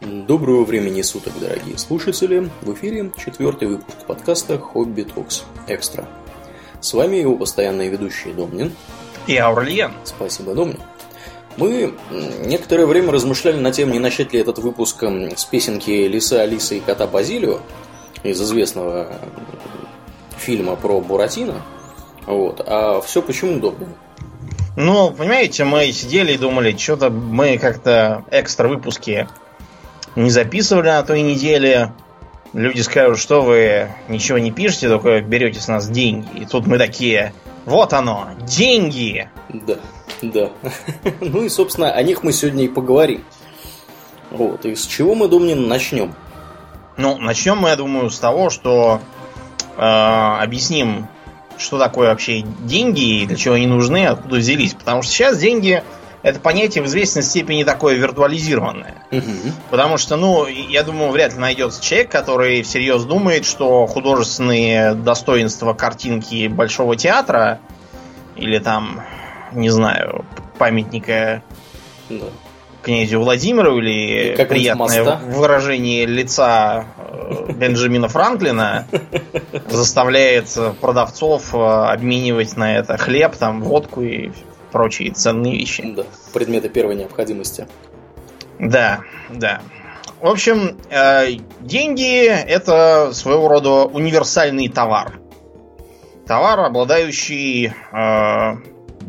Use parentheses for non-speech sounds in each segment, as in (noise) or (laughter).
Доброго времени суток, дорогие слушатели! В эфире четвертый выпуск подкаста «Хобби Токс Экстра». С вами его постоянные ведущие Домнин и Аурлиен. Спасибо, Домнин. Мы некоторое время размышляли на тему, не начать ли этот выпуск с песенки Лиса Алиса и кота Базилио из известного фильма про Буратино. Вот. А все почему Домнин? Ну, понимаете, мы сидели и думали, что-то мы как-то экстра выпуски не записывали на той неделе. Люди скажут, что вы ничего не пишете, только берете с нас деньги. И тут мы такие, вот оно, деньги! Да, да. (laughs) Ну и, собственно, о них мы сегодня и поговорим. Вот, и с чего мы, Думнин, начнем? Ну, начнем мы, я думаю, с того, что э, объясним, что такое вообще деньги и для чего они нужны, откуда взялись. Потому что сейчас деньги это понятие в известной степени такое виртуализированное. Угу. Потому что, ну, я думаю, вряд ли найдется человек, который всерьез думает, что художественные достоинства картинки Большого театра или там, не знаю, памятника да. князю Владимиру или как приятное моста? выражение лица э, Бенджамина Франклина заставляет продавцов э, обменивать на это хлеб, там, водку и прочие ценные вещи. Да, предметы первой необходимости. Да, да. В общем, э, деньги это своего рода универсальный товар. Товар, обладающий э,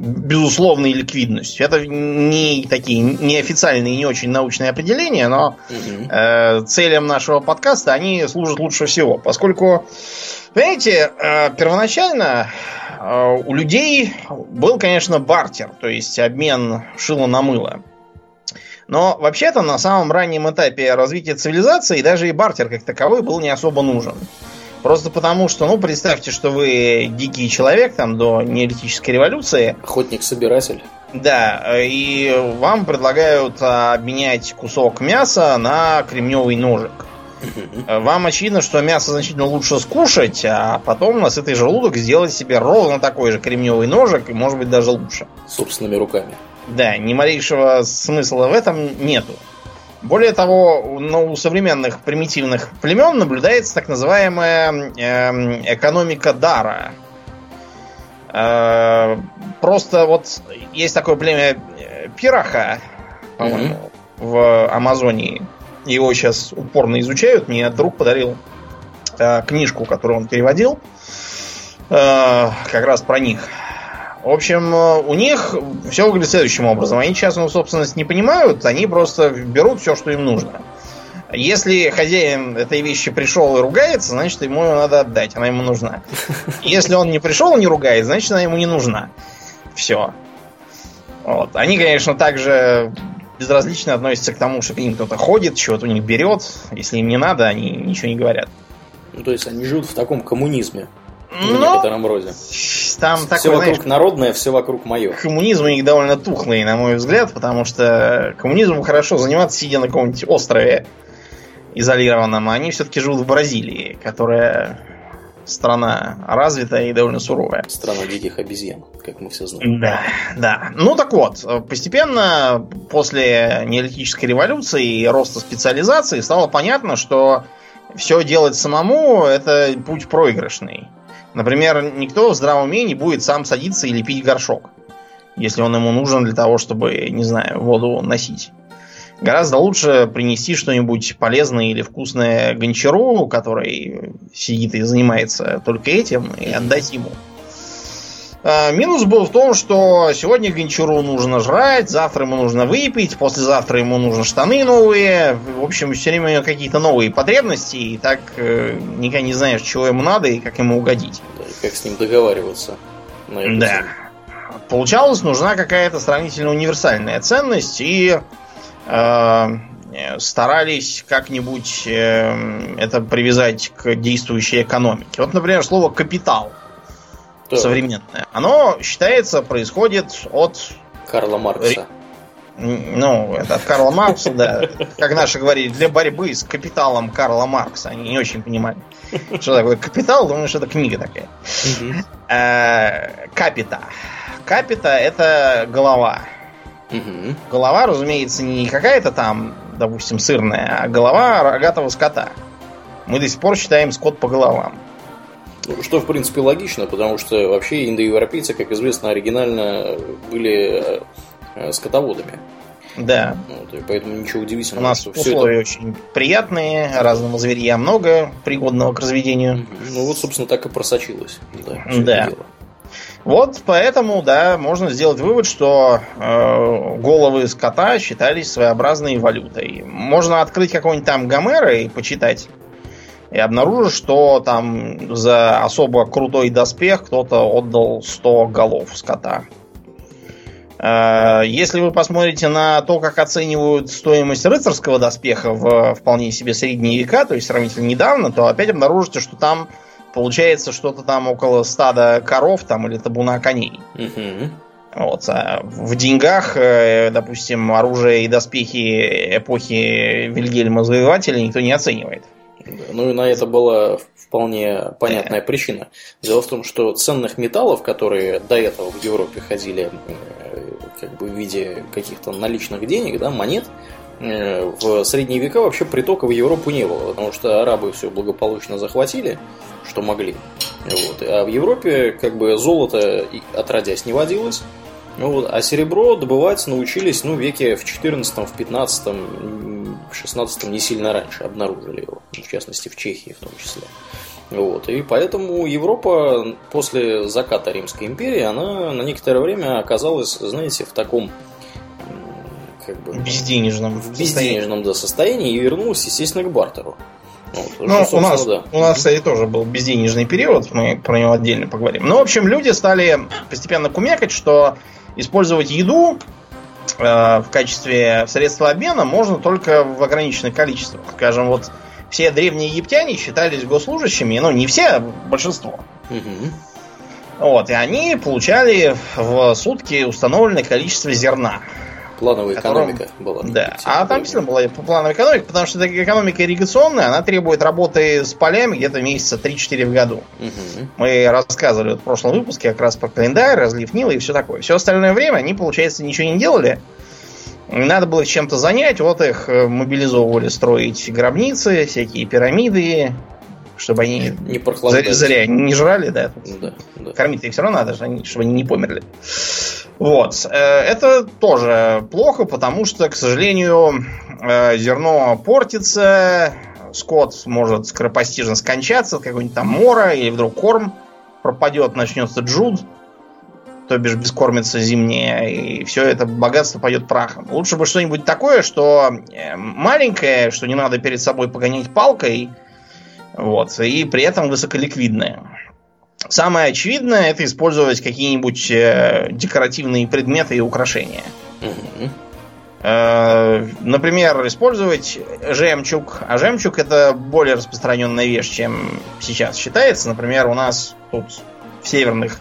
безусловной ликвидностью. Это не такие неофициальные, не очень научные определения, но э, целям нашего подкаста они служат лучше всего, поскольку, понимаете, э, первоначально у людей был, конечно, бартер, то есть обмен шила на мыло. Но вообще-то на самом раннем этапе развития цивилизации даже и бартер как таковой был не особо нужен. Просто потому, что, ну, представьте, что вы дикий человек там до неолитической революции. Охотник-собиратель. Да, и вам предлагают обменять кусок мяса на кремневый ножик. Вам очевидно, что мясо значительно лучше скушать, а потом на сытый желудок сделать себе ровно такой же кремневый ножик, и может быть даже лучше. Собственными руками. Да, ни малейшего смысла в этом нету. Более того, ну, у современных примитивных племен наблюдается так называемая э, экономика дара. Э, просто вот есть такое племя э, пираха, по-моему, mm-hmm. в Амазонии его сейчас упорно изучают. Мне друг подарил э, книжку, которую он переводил, э, как раз про них. В общем, э, у них все выглядит следующим образом. Они частную собственность не понимают, они просто берут все, что им нужно. Если хозяин этой вещи пришел и ругается, значит, ему ее надо отдать, она ему нужна. (laughs) Если он не пришел и не ругает, значит, она ему не нужна. Все. Вот. Они, конечно, также безразлично относятся к тому, что к ним кто-то ходит, чего-то у них берет. Если им не надо, они ничего не говорят. Ну, то есть они живут в таком коммунизме. Ну, в некотором роде. Там все такое, вокруг знаешь, народное, все вокруг мое. Коммунизм у них довольно тухлый, на мой взгляд, потому что коммунизмом хорошо заниматься, сидя на каком-нибудь острове изолированном. А они все-таки живут в Бразилии, которая страна развитая и довольно суровая. Страна диких обезьян, как мы все знаем. Да, да. Ну так вот, постепенно после неолитической революции и роста специализации стало понятно, что все делать самому это путь проигрышный. Например, никто в здравом уме не будет сам садиться и лепить горшок, если он ему нужен для того, чтобы, не знаю, воду носить. Гораздо лучше принести что-нибудь полезное или вкусное гончару, который сидит и занимается только этим, и отдать ему. А, минус был в том, что сегодня гончару нужно жрать, завтра ему нужно выпить, послезавтра ему нужны штаны новые. В общем, все время у него какие-то новые потребности, и так э, никогда не знаешь, чего ему надо и как ему угодить. Да, и как с ним договариваться. На да. Тему. Получалось, нужна какая-то сравнительно универсальная ценность, и старались как-нибудь э, это привязать к действующей экономике. Вот, например, слово капитал да. современное. Оно считается происходит от Карла Маркса. Ну, это от Карла Маркса, да. Как наши говорили, для борьбы с капиталом Карла Маркса. Они не очень понимали, что такое капитал. Думаю, что это книга такая. Э, капита. Капита это голова. Угу. Голова, разумеется, не какая-то там допустим, сырная, а голова рогатого скота. Мы до сих пор считаем скот по головам. Что, в принципе, логично, потому что вообще индоевропейцы, как известно, оригинально были э, скотоводами. Да. Вот, и поэтому ничего удивительного. У нас условия это... очень приятные, разного зверья много, пригодного к разведению. Ну вот, собственно, так и просочилось. Да. да. Вот поэтому, да, можно сделать вывод, что э, головы скота считались своеобразной валютой. Можно открыть какой-нибудь там Гомера и почитать. И обнаружишь, что там за особо крутой доспех кто-то отдал 100 голов скота. Э, если вы посмотрите на то, как оценивают стоимость рыцарского доспеха в вполне себе средние века, то есть сравнительно недавно, то опять обнаружите, что там получается что-то там около стада коров там или табуна коней. Угу. Вот. А в деньгах, э, допустим, оружие и доспехи эпохи Вильгельма Завоевателя никто не оценивает. Ну и на это была вполне понятная причина. Дело в том, что ценных металлов, которые до этого в Европе ходили э, как бы в виде каких-то наличных денег, да, монет, э, в средние века вообще притока в Европу не было, потому что арабы все благополучно захватили, что могли. Вот. А в Европе как бы золото отродясь не водилось, вот. А серебро добывать научились ну, веке в 14 в 15 в 16 не сильно раньше обнаружили его, в частности в Чехии в том числе. Вот. И поэтому Европа после заката Римской империи, она на некоторое время оказалась, знаете, в таком как бы, безденежном, в безденежном да, состоянии и вернулась, естественно, к бартеру. Вот, ну, у нас, да. у нас, кстати, тоже был безденежный период, мы про него отдельно поговорим. Ну, в общем, люди стали постепенно кумекать, что использовать еду э, в качестве средства обмена можно только в ограниченных количествах. Скажем, вот все древние египтяне считались госслужащими, ну не все, а большинство. Угу. Вот, и они получали в сутки установленное количество зерна. Плановая котором... экономика была. Да, а там действительно была плановая экономика, потому что экономика ирригационная, она требует работы с полями где-то месяца 3-4 в году. Угу. Мы рассказывали в прошлом выпуске как раз про календарь, разлив Нила и все такое. Все остальное время они, получается, ничего не делали. Надо было их чем-то занять, вот их э, мобилизовывали строить гробницы, всякие пирамиды, чтобы они не зря, зря не жрали, да. да, да. Кормить их все равно надо, чтобы они не померли. Вот. Э, это тоже плохо, потому что, к сожалению, э, зерно портится, скот может скоропостижно скончаться, какой-нибудь там мора, или вдруг корм пропадет, начнется джуд то бишь бескормица зимняя, и все это богатство пойдет прахом. Лучше бы что-нибудь такое, что э, маленькое, что не надо перед собой погонять палкой, вот, и при этом высоколиквидное. Самое очевидное это использовать какие-нибудь э, декоративные предметы и украшения. Э, например, использовать жемчуг. А жемчуг это более распространенная вещь, чем сейчас считается. Например, у нас тут в северных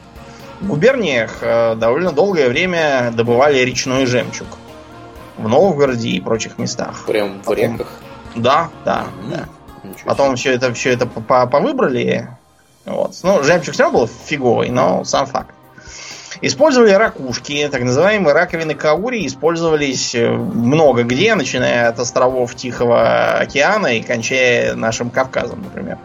губерниях э, довольно долгое время добывали речной жемчуг. В Новгороде и прочих местах. Прям в реках? Да, да, mm-hmm. да. Потом все это, все это повыбрали. Вот. Ну, жемчуг все равно был фиговый, но сам факт. Использовали ракушки, так называемые раковины каури, использовались э, много где, начиная от островов Тихого океана и кончая нашим Кавказом, например.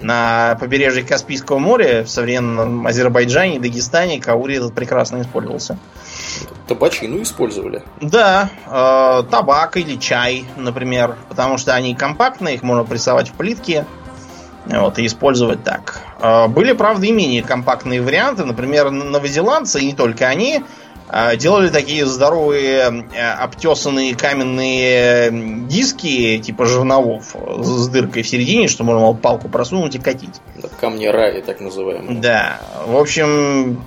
На побережье Каспийского моря, в современном Азербайджане и Дагестане каури этот прекрасно использовался. Табачину использовали? Да, э, табак или чай, например, потому что они компактные, их можно прессовать в плитке. Вот, и использовать так. А, были, правда, и менее компактные варианты. Например, новозеландцы, и не только они, а, делали такие здоровые э, обтесанные каменные диски, типа жерновов, с дыркой в середине, что можно было палку просунуть и катить. Камни раи, так называемые. Да. В общем,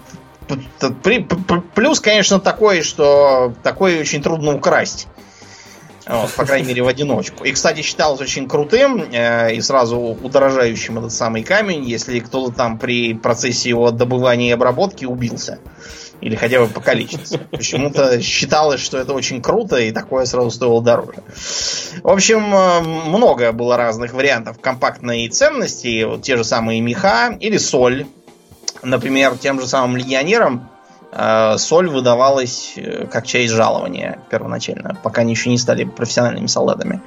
плюс, конечно, такой, что такой очень трудно украсть. Вот, по крайней мере, в одиночку. И, кстати, считалось очень крутым э, и сразу удорожающим этот самый камень, если кто-то там при процессе его добывания и обработки убился. Или хотя бы покалечился. Почему-то считалось, что это очень круто, и такое сразу стоило дороже. В общем, э, много было разных вариантов компактной ценности. Вот те же самые меха или соль. Например, тем же самым легионерам соль выдавалась э, как часть жалования первоначально, пока они еще не стали профессиональными солдатами.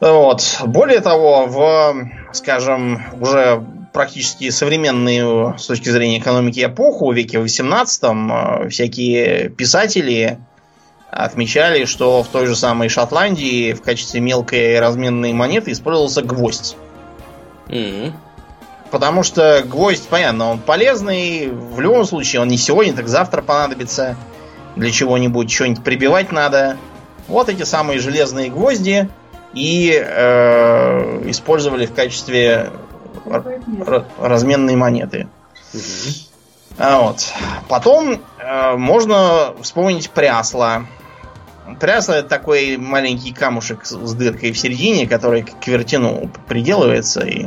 Вот. Более того, в, скажем, уже практически современную с точки зрения экономики эпоху, в веке 18 э, всякие писатели отмечали, что в той же самой Шотландии в качестве мелкой разменной монеты использовался гвоздь. Мгм. Потому что гвоздь, понятно, он полезный. В любом случае, он не сегодня, так завтра понадобится. Для чего-нибудь что-нибудь прибивать надо. Вот эти самые железные гвозди и э, использовали в качестве р- разменной монеты. А вот. Потом э, можно вспомнить прясло. Прясло это такой маленький камушек с с дыркой в середине, который к вертину приделывается и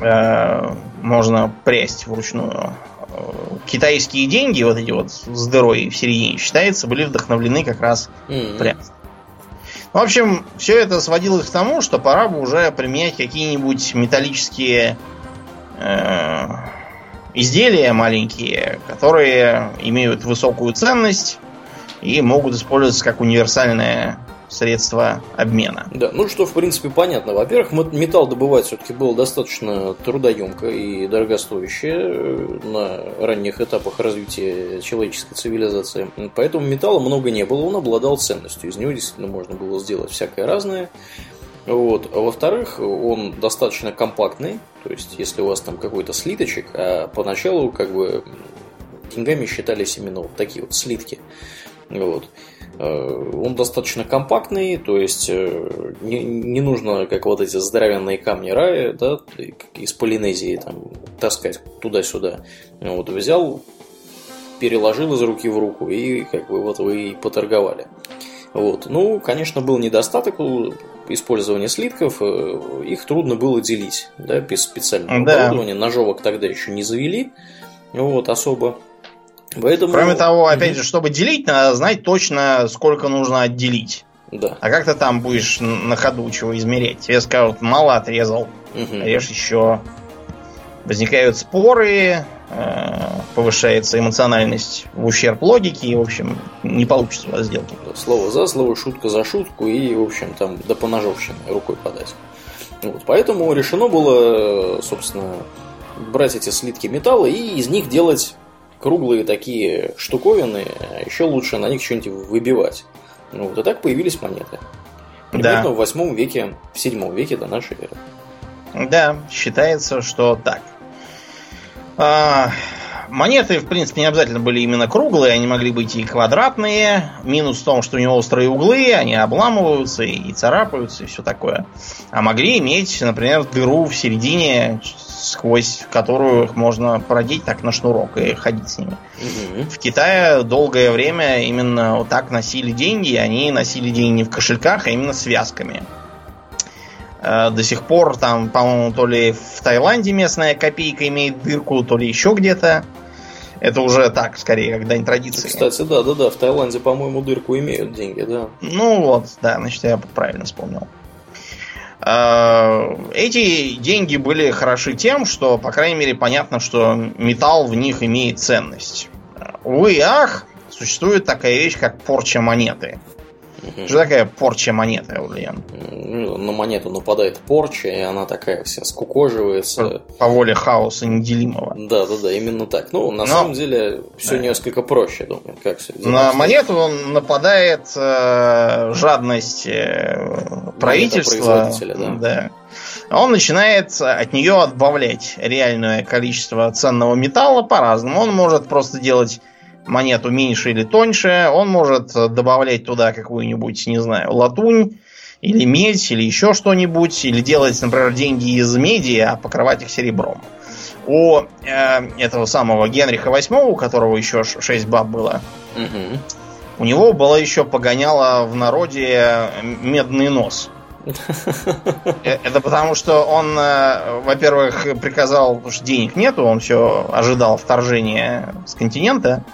э, можно прясть вручную. Э, Китайские деньги, вот эти вот с дырой в середине, считается, были вдохновлены как раз Мгм. пряслом. В общем, все это сводилось к тому, что пора бы уже применять какие-нибудь металлические э, изделия маленькие, которые имеют высокую ценность и могут использоваться как универсальное средство обмена. Да, ну что, в принципе, понятно. Во-первых, металл добывать все-таки было достаточно трудоемко и дорогостояще э, на ранних этапах развития человеческой цивилизации. Поэтому металла много не было, он обладал ценностью. Из него действительно можно было сделать всякое разное. Вот. А во-вторых, он достаточно компактный. То есть, если у вас там какой-то слиточек, а поначалу как бы деньгами считались именно вот такие вот слитки. Вот. Э, Он достаточно компактный, то есть э, не, не нужно, как вот эти здоровенные камни рая, да, из Полинезии там таскать туда-сюда. Вот взял, переложил из руки в руку и как бы вот вы и поторговали. Вот. Ну, конечно, был недостаток у использования слитков, э, их трудно было делить, да, без специального Да. оборудования, ножовок тогда еще не завели, вот, особо. Поэтому... Кроме того, опять же, чтобы делить, надо знать точно, сколько нужно отделить. Да. А как ты там будешь на ходу чего измерять? Тебе скажут, мало отрезал, Мгм. режь еще. Возникают споры, э, повышается эмоциональность в ущерб логике, и, в общем, не получится у вас сделки. Слово за слово, шутка за шутку, и, в общем, там до поножовщины рукой подать. Вот, поэтому решено было, собственно, брать эти слитки металла и из них делать круглые такие штуковины, а еще лучше на них что-нибудь выбивать. Ну, Вот, и так появились монеты. Примерно Да. в восьмом веке, в седьмом веке до нашей эры. Да, считается, что так. А, монеты, в принципе, не обязательно были именно круглые, они могли быть и квадратные. Минус в том, что у него острые углы, они обламываются и царапаются, и все такое. А могли иметь, например, дыру в середине, сквозь которую их можно продеть так на шнурок и ходить с ними. Мгм. В Китае долгое время именно вот так носили деньги. и Они носили деньги не в кошельках, а именно связками. Э, До сих пор там, по-моему, то ли в Таиланде местная копейка имеет дырку, то ли еще где-то. Это уже так, скорее, как дань традиции. Кстати, да, да, да, в Таиланде, по-моему, дырку имеют деньги, да. Ну вот, да, значит, я правильно вспомнил. Э, Эти деньги были хороши тем, что, по крайней мере, понятно, что металл в них имеет ценность. Увы и ах, существует такая вещь, как порча монеты. Мгм. Что такая порча монеты, Ульян? Ну, На монету нападает порча, и она такая вся скукоживается. По воле хаоса неделимого. Да, да, да, именно так. Ну, на Но- самом деле, все Да. несколько проще, думаю, как все На монету нападает э, жадность э, правительства. производителя, да. Он начинает от нее отбавлять реальное количество ценного металла по-разному. Он может просто делать монету меньше или тоньше. Он может добавлять туда какую-нибудь, не знаю, латунь или медь, или еще что-нибудь. Или делать, например, деньги из меди, а покрывать их серебром. У э, этого самого Генриха VIII, у которого еще 6 баб было, Мгм. у него было еще погоняло в народе медный нос. (laughs) Э, Это потому, что он, э, во-первых, приказал, потому что денег нету, он все ожидал вторжения с континента.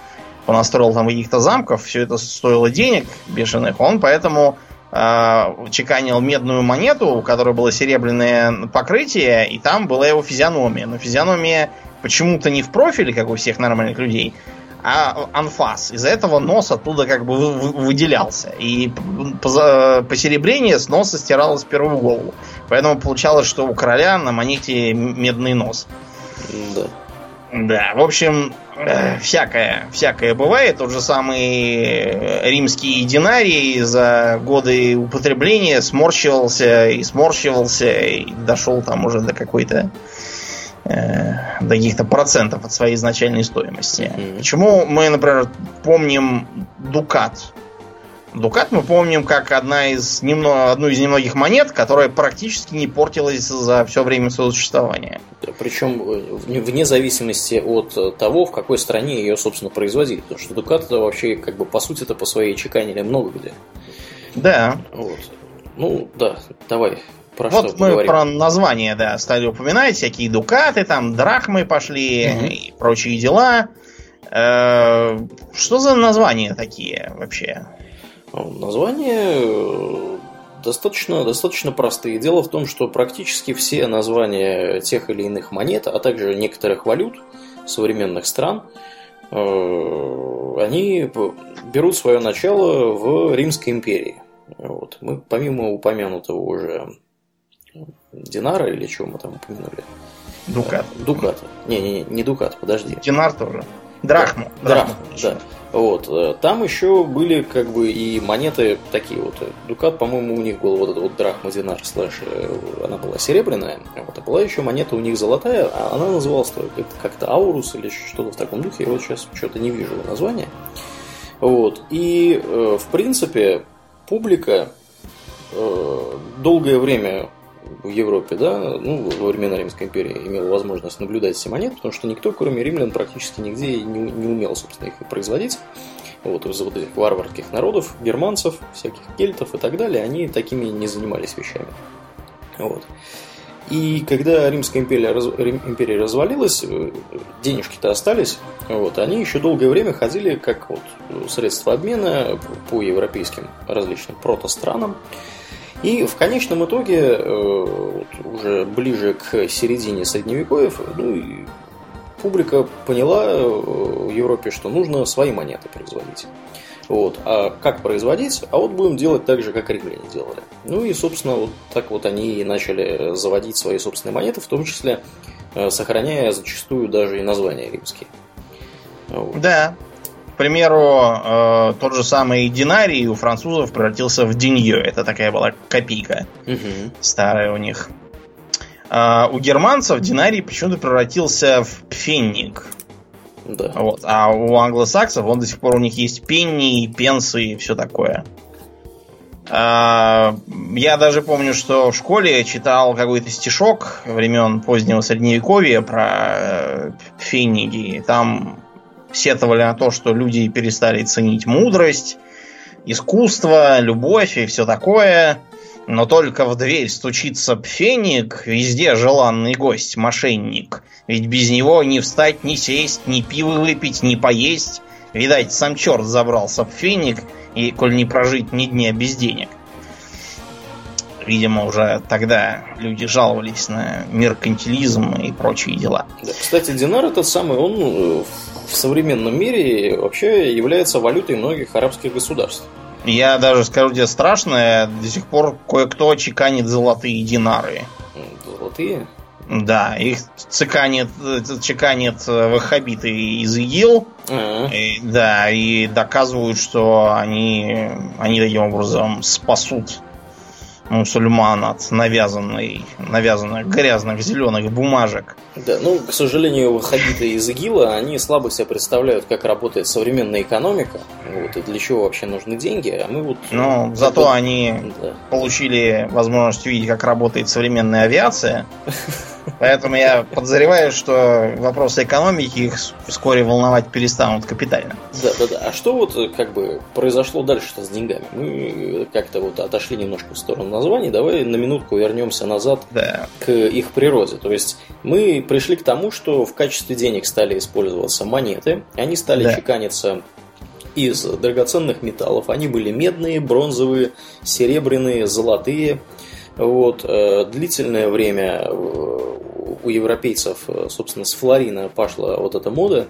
Он настроил там каких-то замков, все это стоило денег бешеных. Он поэтому э, чеканил медную монету, у которой было серебряное покрытие, и там была его физиономия. Но физиономия почему-то не в профиле, как у всех нормальных людей, а анфас. Из-за этого нос оттуда как бы выделялся. И посеребрение с носа стиралось в первую голову. Поэтому получалось, что у короля на монете медный нос. Да. Да, в общем, э, всякое, всякое бывает. Тот же самый римский динарий за годы употребления сморщивался и сморщивался и дошел там уже до какой-то э, до каких-то процентов от своей изначальной стоимости. Mm-hmm. Почему мы, например, помним дукат? Дукат мы помним как одна из немного, одну из немногих монет, которая практически не портилась за все время своего существования. Причем э, вне зависимости от э, того, в какой стране ее, собственно, производили. Потому что Дукат это вообще, как бы, по сути, это по своей чеканили много где. Да. Вот. Ну, да, давай. Про вот что мы поговорим? про название, да, стали упоминать, всякие дукаты, там, драхмы пошли угу. и прочие дела. Э, что за названия такие вообще? Названия э, достаточно, достаточно простые. Дело в том, что практически все названия тех или иных монет, а также некоторых валют современных стран, э, они берут свое начало в Римской империи. Вот. Мы помимо упомянутого уже Динара или чего мы там упомянули? Дукат. Дукат. Не, не, не Дукат, подожди. Динар тоже. Драхму. Драхму, да. Вот. Э, там еще были как бы и монеты такие вот. Дукат, по-моему, у них был вот этот вот драхма динар слэш, э, она была серебряная. Вот. А была еще монета у них золотая, а она называлась как-то Аурус или что-то в таком духе. Я вот сейчас что-то не вижу названия. Вот. И, э, в принципе, публика долгое время в Европе, да, ну, во времена Римской империи имел возможность наблюдать эти монеты, потому что никто, кроме римлян, практически нигде не, не умел, собственно, их производить. Вот из вот этих варварских народов, германцев, всяких кельтов и так далее, они такими не занимались вещами. Вот. И когда Римская империя, раз, империя развалилась, э, денежки-то остались, вот, они еще долгое время ходили как вот средство обмена по европейским различным протостранам. странам и в конечном итоге, э, уже ближе к середине средневековьев, ну, публика поняла э, в Европе, что нужно свои монеты производить. Вот. А как производить? А вот будем делать так же, как римляне делали. Ну и, собственно, вот так вот они и начали заводить свои собственные монеты, в том числе э, сохраняя зачастую даже и названия римские. Вот. Да, к примеру, э, тот же самый динарий у французов превратился в денье. Это такая была копейка угу. старая у них. А у германцев динарий почему-то превратился в пфенник. Да. Вот. А у англосаксов он до сих пор у них есть пенни, пенсы и все такое. А, я даже помню, что в школе читал какой-то стишок времен позднего средневековья про э, фенниги. Там сетовали на то, что люди перестали ценить мудрость, искусство, любовь и все такое. Но только в дверь стучится пфеник, везде желанный гость, мошенник. Ведь без него ни встать, ни сесть, ни пиво выпить, ни поесть. Видать, сам черт забрался пфеник, и коль не прожить ни дня без денег. Видимо, уже тогда люди жаловались на меркантилизм и прочие дела. Да, кстати, динар этот самый, он э, в современном мире вообще является валютой многих арабских государств. Я даже скажу тебе страшное, до сих пор кое-кто чеканит золотые динары. Золотые? Да, их циканит, чеканит ваххабиты из ИГИЛ. А-а-а. И, да, и доказывают, что они, они таким образом спасут мусульман от навязанной, навязанных грязных зеленых бумажек. Да, ну, к сожалению, выходиты из ИГИЛа, они слабо себе представляют, как работает современная экономика, вот, и для чего вообще нужны деньги, а мы вот... Ну, зато бы... они да. получили возможность увидеть, как работает современная авиация, (laughs) Поэтому я подозреваю, что вопросы экономики их вскоре волновать перестанут капитально. Да, да, да. А что вот как бы произошло дальше-то с деньгами? Мы как-то вот отошли немножко в сторону названий. Давай на минутку вернемся назад да. к их природе. То есть мы пришли к тому, что в качестве денег стали использоваться монеты. Они стали да. чеканиться из драгоценных металлов. Они были медные, бронзовые, серебряные, золотые. Вот, э, длительное время э, у европейцев, собственно, с флорина пошла вот эта мода.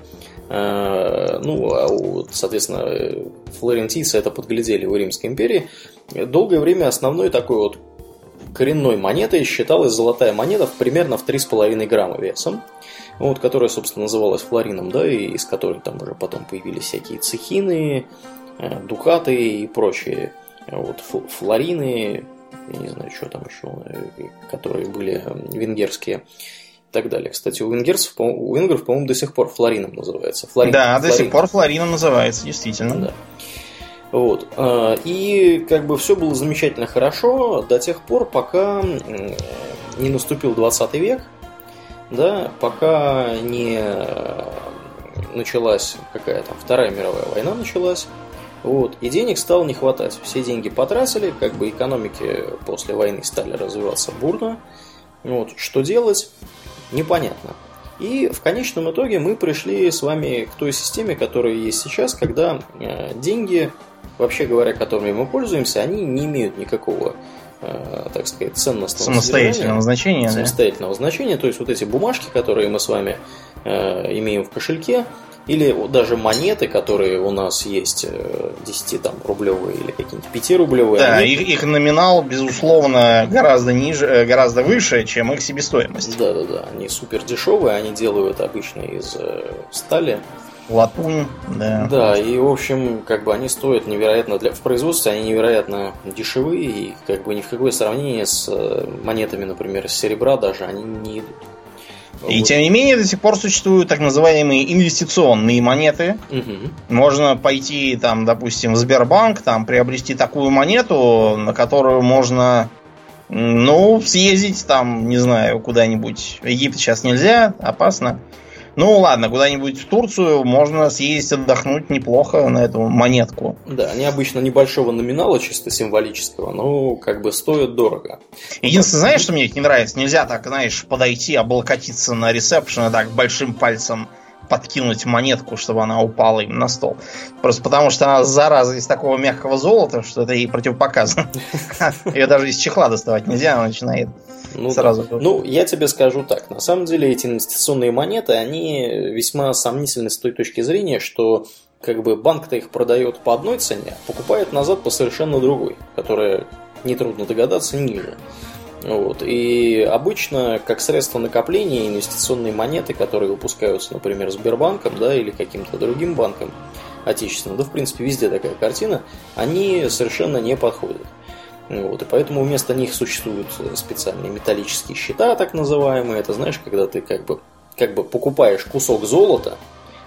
Ну, а соответственно, флорентийцы это подглядели у Римской империи. Долгое время основной такой вот коренной монетой считалась золотая монета примерно в 3,5 грамма весом, вот, которая, собственно, называлась флорином, да, и из которой там уже потом появились всякие цехины, э, дукаты и прочие вот, флорины, я не знаю, что там еще, э, которые были венгерские и так далее. Кстати, у венгерцев, у венгров, по-моему, до сих пор флорином называется. Флорин, да, флорин. до сих пор флорином называется, действительно. Да. Вот. А, и как бы все было замечательно хорошо до тех пор, пока не наступил 20 век, да, пока не началась какая-то Вторая мировая война началась, вот, и денег стало не хватать. Все деньги потратили, как бы экономики после войны стали развиваться бурно. Вот, что делать, непонятно. И в конечном итоге мы пришли с вами к той системе, которая есть сейчас, когда э, деньги вообще говоря, которыми мы пользуемся, они не имеют никакого э, так сказать, ценностного самостоятельного значения. Самостоятельного да? значения. То есть вот эти бумажки, которые мы с вами э, имеем в кошельке, или даже монеты, которые у нас есть 10 э, там, рублевые или какие-нибудь 5 рублевые. Да, они... их, их номинал, безусловно, гораздо ниже, э, гораздо выше, чем их себестоимость. Да, да, да. Они супер дешевые, они делают обычно из стали. Латунь, да. Да, и в общем, как бы они стоят невероятно для в производстве, они невероятно дешевые, и как бы ни в какое сравнение с э, монетами, например, с серебра даже они не идут. И вот. тем не менее до сих пор существуют так называемые инвестиционные монеты. Угу. Можно пойти там, допустим, в Сбербанк, там приобрести такую монету, на которую можно ну, съездить там, не знаю, куда-нибудь. В Египет сейчас нельзя, опасно. Ну ладно, куда-нибудь в Турцию можно съездить отдохнуть неплохо на эту монетку. Да, они обычно небольшого номинала, чисто символического, но как бы стоят дорого. Единственное, знаешь, что мне не нравится? Нельзя так, знаешь, подойти, облокотиться на ресепшн и так большим пальцем подкинуть монетку, чтобы она упала им на стол. Просто потому, что она зараза из такого мягкого золота, что это ей противопоказано. (laughs) Ее даже из чехла доставать нельзя, она начинает ну, сразу. Да. Ну, я тебе скажу так. На самом деле эти инвестиционные монеты, они весьма сомнительны с той точки зрения, что как бы банк-то их продает по одной цене, а покупает назад по совершенно другой, которая, нетрудно догадаться, ниже. Вот. И обычно, как средство накопления, инвестиционные монеты, которые выпускаются, например, Сбербанком да, или каким-то другим банком отечественным, да, в принципе, везде такая картина, они совершенно не подходят. Вот, и поэтому вместо них существуют специальные металлические счета, так называемые. Это знаешь, когда ты как бы, как бы покупаешь кусок золота,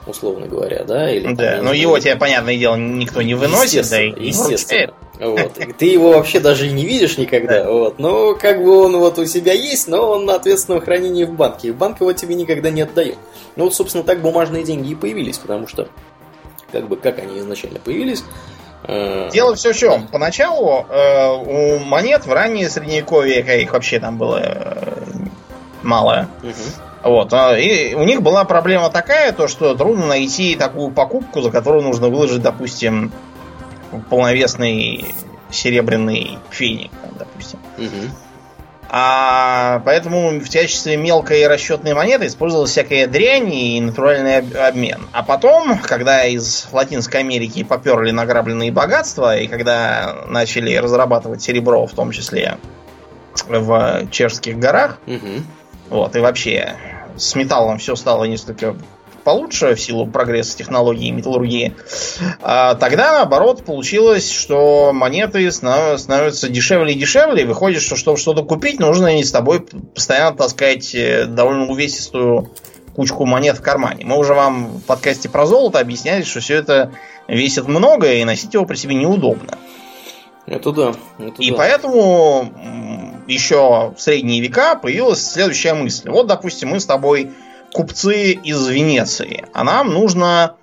условно говоря, да? Или, да, но знаю, его тебе, понятное дело, никто не выносит, да, и естественно. Вот. (laughs) Ты его вообще даже и не видишь никогда. Да. Вот. Но как бы он вот у себя есть, но он на ответственном хранении в банке. И банк его тебе никогда не отдает. Ну вот, собственно, так бумажные деньги и появились, потому что как бы как они изначально появились, Э, Дело все в чем. Поначалу э, у монет в раннее средневековье, их вообще там было э, мало. Угу. Вот. А, и у них была проблема такая, то что трудно найти такую покупку, за которую нужно выложить, допустим, полновесный серебряный феник, допустим. Угу. А поэтому в качестве мелкой расчетной монеты использовалась всякая дрянь и натуральный обмен. А потом, когда из Латинской Америки поперли награбленные богатства, и когда начали разрабатывать серебро, в том числе в чешских горах, угу. вот, и вообще с металлом все стало несколько получше в силу прогресса технологии и металлургии, а тогда, наоборот, получилось, что монеты становятся дешевле и дешевле, и выходит, что чтобы что-то купить, нужно не с тобой постоянно таскать э, довольно увесистую кучку монет в кармане. Мы уже вам в подкасте про золото объясняли, что все это весит много, и носить его при себе неудобно. Это да. Это и да. поэтому еще в средние века появилась следующая мысль. Вот, допустим, мы с тобой купцы из Венеции, а нам нужно,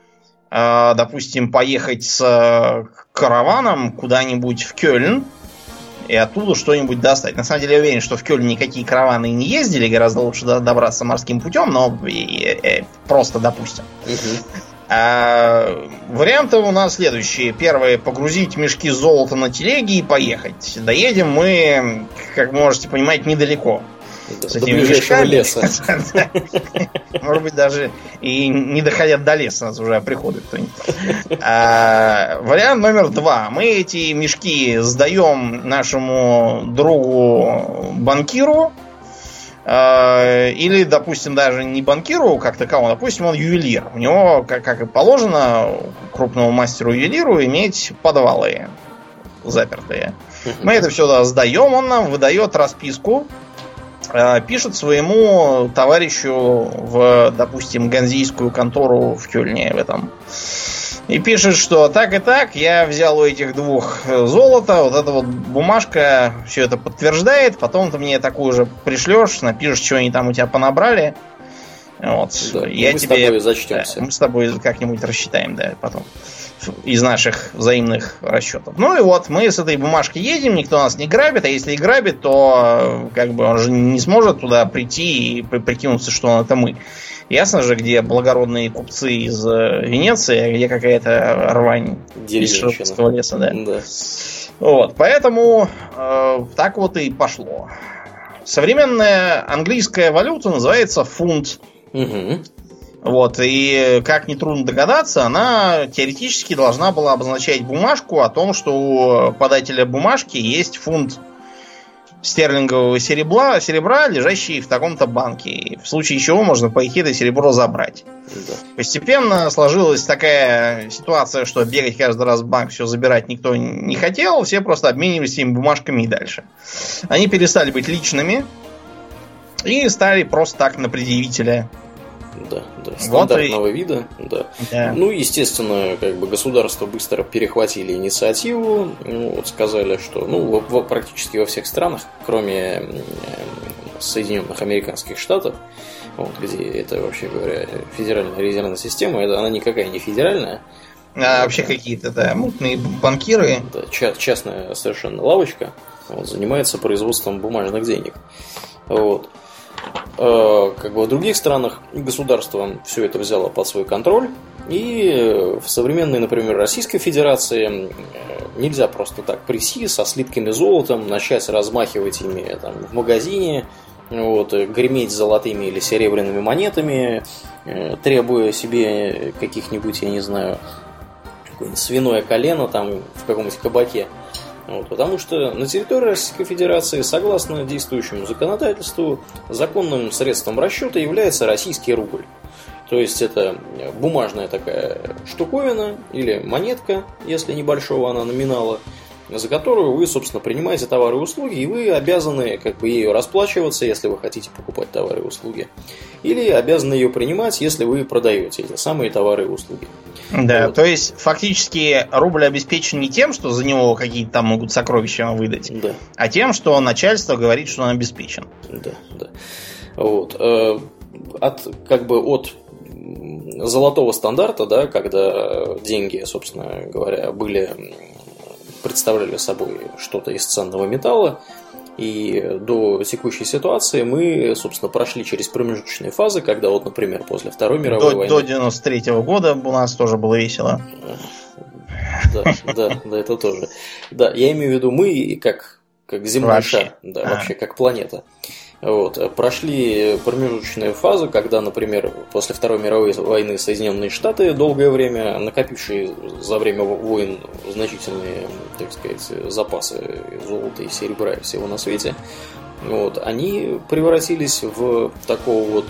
э, допустим, поехать с караваном куда-нибудь в Кёльн и оттуда что-нибудь достать. На самом деле я уверен, что в Кёльн никакие караваны не ездили, гораздо лучше добраться морским путем, но просто допустим. А, варианты у нас следующие. Первое, погрузить мешки золота на телеги и поехать. Доедем мы, как можете понимать, недалеко. Да, с этими мешками. леса. (laughs) Может быть, даже и не доходя до леса, нас уже приходит кто-нибудь. А, вариант номер два. Мы эти мешки сдаем нашему другу банкиру, или, допустим, даже не банкиру как таковому, допустим, он ювелир. У него, как, как и положено, крупному мастеру ювелиру иметь подвалы запертые. Мы это все сдаем, он нам выдает расписку, а, пишет своему товарищу в, допустим, ганзийскую контору в Кюльне в этом и пишет, что так и так, я взял у этих двух э, золото, вот эта вот бумажка все это подтверждает, потом ты мне такую же пришлешь, напишешь, что они там у тебя понабрали. Вот. Да, я мы тебе, с тобой зачтемся. Да, мы с тобой как-нибудь рассчитаем, да, потом. Из наших взаимных расчетов. Ну и вот, мы с этой бумажкой едем, никто нас не грабит, а если и грабит, то как бы он же не сможет туда прийти и прикинуться, что он это мы. Ясно же, где благородные купцы из э, Венеции, а где какая-то рвань из Шерстского леса, да. да. Вот, поэтому э, так вот и пошло. Современная английская валюта называется фунт. Угу. Вот, и как нетрудно догадаться, она теоретически должна была обозначать бумажку о том, что у подателя бумажки есть фунт стерлингового серебра, серебра, лежащие в таком-то банке. В случае чего можно пойти это серебро забрать. Да. Постепенно сложилась такая ситуация, что бегать каждый раз в банк все забирать никто не хотел, все просто обменивались этими бумажками и дальше. Они перестали быть личными и стали просто так на предъявителя да, да. Стандартного вот и... вида, да. да. Ну, естественно, как бы государство быстро перехватили инициативу, ну, вот сказали, что ну, в, в, практически во всех странах, кроме э, Соединенных Американских Штатов, вот, где это, вообще говоря, федеральная резервная система, это она никакая не федеральная. А вообще какие-то, да, мутные банкиры. Да, ча- частная совершенно лавочка вот, занимается производством бумажных денег. Вот. Э, как бы в других странах государство все это взяло под свой контроль. И в современной, например, Российской Федерации э, нельзя просто так прийти со слитками золотом, начать размахивать ими там, в магазине, вот, греметь золотыми или серебряными монетами, э, требуя себе каких-нибудь, я не знаю, свиное колено там в каком-нибудь кабаке. Вот, потому что на территории Российской Федерации, согласно действующему законодательству, законным средством расчета является российский рубль. То есть это бумажная такая штуковина или монетка, если небольшого она номинала, за которую вы, собственно, принимаете товары и услуги, и вы обязаны как бы ею расплачиваться, если вы хотите покупать товары и услуги. Или обязаны ее принимать, если вы продаете эти самые товары и услуги. Да, вот. то есть фактически рубль обеспечен не тем, что за него какие-то там могут сокровища выдать, да. а тем, что начальство говорит, что он обеспечен. Да, да. Вот. Э, от, как бы от золотого стандарта, да, когда деньги, собственно говоря, были представляли собой что-то из ценного металла, и до текущей ситуации мы, собственно, прошли через промежуточные фазы, когда вот, например, после Второй мировой до, войны... До 93 -го года у нас тоже было весело. Да, да, да, это тоже. Да, я имею в виду мы как, как земля, вообще. да, а. вообще как планета. Вот. Прошли промежуточную фазу, когда, например, после Второй мировой войны Соединенные Штаты, долгое время накопившие за время войн значительные, так сказать, запасы золота и серебра и всего на свете, вот, они превратились в такого вот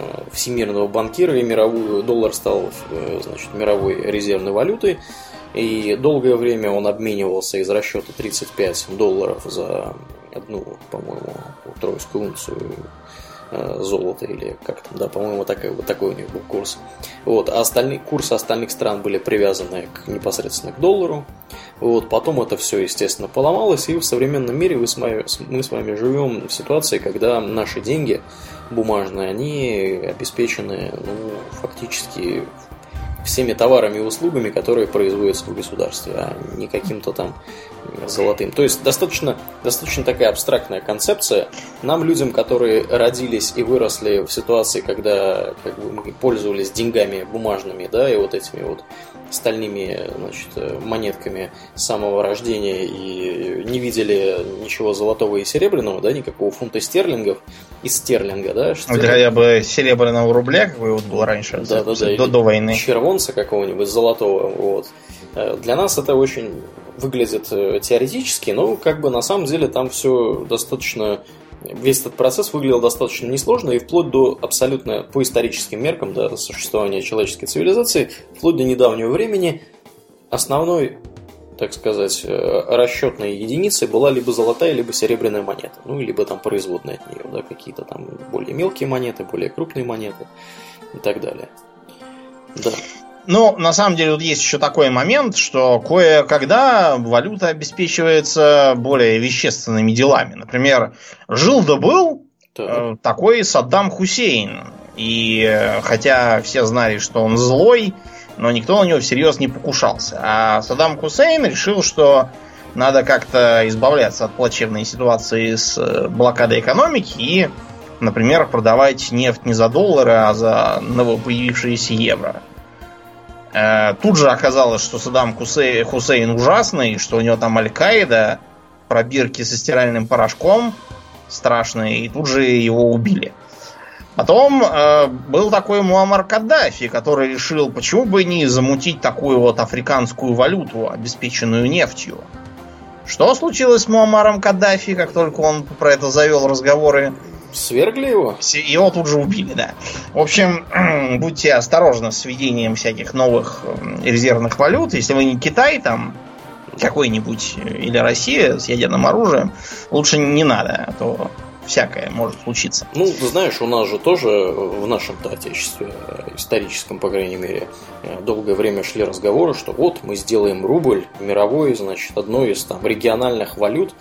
э, всемирного банкира, и мировую, доллар стал э, значит, мировой резервной валютой. И долгое время он обменивался из расчета 35 долларов за одну, по-моему, тройскую унцию э, золота или как там, да, по-моему, такой, вот такой у них был курс. Вот, а остальные, курсы остальных стран были привязаны к, непосредственно к доллару. Вот, потом это все, естественно, поломалось, и в современном мире мы с, вами, мы с вами живем в ситуации, когда наши деньги бумажные, они обеспечены ну, фактически всеми товарами и услугами, которые производятся в государстве, а не каким-то там золотым. То есть достаточно, достаточно такая абстрактная концепция. Нам, людям, которые родились и выросли в ситуации, когда как бы, мы пользовались деньгами бумажными, да, и вот этими вот стальными значит, монетками самого рождения и не видели ничего золотого и серебряного, да, никакого фунта стерлингов из стерлинга, да? Что... Вот хотя бы серебряного рубля, какой вот был раньше, да, да, да, до, до войны. Червонца какого-нибудь золотого, вот. Э, для нас это очень выглядит э, теоретически, но как бы на самом деле там все достаточно весь этот процесс выглядел достаточно несложно и вплоть до абсолютно по историческим меркам до существования человеческой цивилизации, вплоть до недавнего времени основной, так сказать, э, расчетной единицей была либо золотая, либо серебряная монета. Ну, либо там производные от нее, да, какие-то там более мелкие монеты, более крупные монеты и так далее. Да. Ну, на самом деле, тут есть еще такой момент, что кое-когда валюта обеспечивается более вещественными делами. Например, жил да был э, такой Саддам Хусейн. И э, хотя все знали, что он злой, но никто на него всерьез не покушался. А Саддам Хусейн решил, что надо как-то избавляться от плачевной ситуации с э, блокадой экономики и, например, продавать нефть не за доллары, а за новопоявившиеся евро. Э, тут же оказалось, что Саддам Хусей, Хусейн ужасный, что у него там Аль-Каида, пробирки со стиральным порошком страшные, и тут же его убили. Потом э, был такой Муаммар Каддафи, который решил, почему бы не замутить такую вот африканскую валюту, обеспеченную нефтью. Что случилось с Муаммаром Каддафи, как только он про это завел разговоры? Свергли его? Его тут же убили, да. В общем, (clears throat) будьте осторожны с введением всяких новых резервных валют. Если вы не Китай там какой-нибудь или Россия с ядерным оружием, лучше не надо, а то всякое может случиться. Ну, знаешь, у нас же тоже в нашем-то отечестве, историческом, по крайней мере, долгое время шли разговоры, что вот мы сделаем рубль мировой, значит, одной из там региональных валют.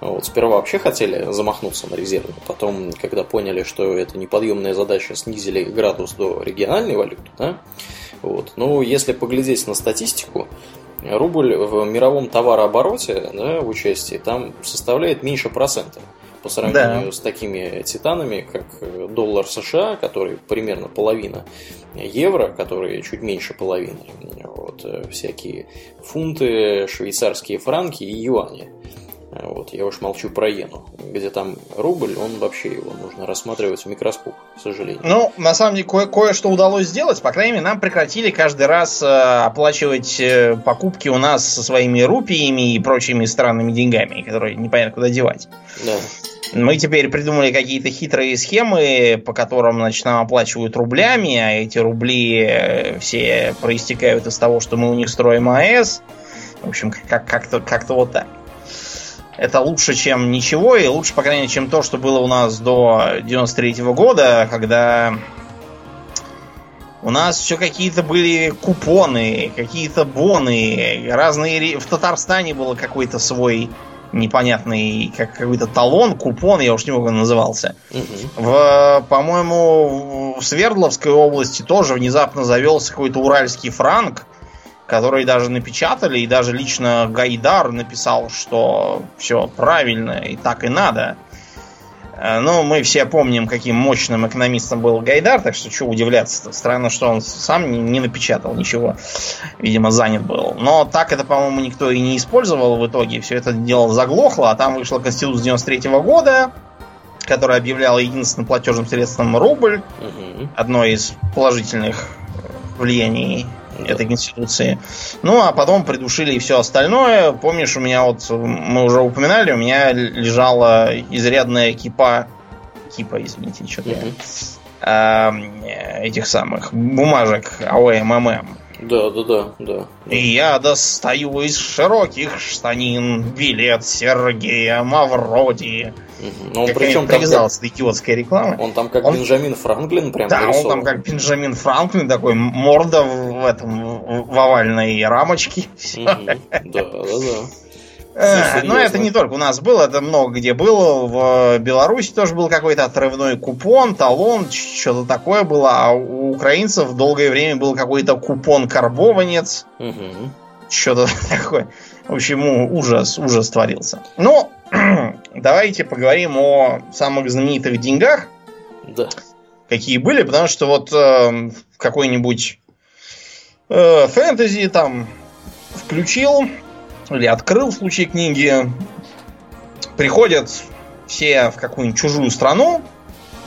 Вот, сперва вообще хотели замахнуться на резервы, потом, когда поняли, что это неподъемная задача, снизили градус до региональной валюты. Да? Вот. Но если поглядеть на статистику, рубль в мировом товарообороте да, в участии там составляет меньше процента по сравнению да. с такими титанами, как э, доллар США, который примерно половина евро, который чуть меньше половины, вот, э, всякие фунты, швейцарские франки и юани. Вот, я уж молчу про иену, где там рубль, он вообще его нужно рассматривать в микроскоп, к сожалению. Ну, на самом деле, кое- кое-что удалось сделать. По крайней мере, нам прекратили каждый раз э, оплачивать э, покупки у нас со своими рупиями и прочими странными деньгами, которые непонятно куда девать. Да. Мы теперь придумали какие-то хитрые схемы, по которым значит, нам оплачивают рублями, а эти рубли э, все проистекают из того, что мы у них строим АЭС. В общем, как- как-то, как-то вот так это лучше, чем ничего, и лучше, по крайней мере, чем то, что было у нас до 93 -го года, когда у нас все какие-то были купоны, какие-то боны, разные... В Татарстане было какой-то свой непонятный, как какой-то талон, купон, я уж не могу назывался. Угу. В, по-моему, в Свердловской области тоже внезапно завелся какой-то уральский франк, который даже напечатали, и даже лично Гайдар написал, что все правильно и так и надо. Э, ну, мы все помним, каким мощным экономистом был Гайдар, так что что удивляться-то. Странно, что он сам не, не напечатал ничего. Видимо, занят был. Но так это, по-моему, никто и не использовал в итоге. Все это дело заглохло, а там вышла Конституция 93 -го года, которая объявляла единственным платежным средством рубль. Угу. Одно из положительных влияний этой конституции. Ну, а потом придушили и все остальное. Помнишь, у меня вот, мы уже упоминали, у меня лежала изрядная кипа, кипа, извините, что-то mm э, этих самых бумажек АОММ. Да, да, да, да. И я достаю из широких штанин билет Сергея Мавроди. Ну, он причем привязался к идиотской рекламы. Он там как он... Бенджамин Франклин прям Да, нарисован. он там как Бенджамин Франклин, такой морда в этом в овальной рамочке. Да, да, да. Э, но это не только у нас было, это много где было. В Беларуси тоже был какой-то отрывной купон, талон, что-то такое было. А у украинцев долгое время был какой-то купон-карбованец. Угу. Что-то (laughs) такое. В общем, ужас, ужас творился. Но (clears throat) давайте поговорим о самых знаменитых деньгах. Да. Какие были, потому что вот э, какой-нибудь э, фэнтези там включил или открыл в случае книги. Приходят все в какую-нибудь чужую страну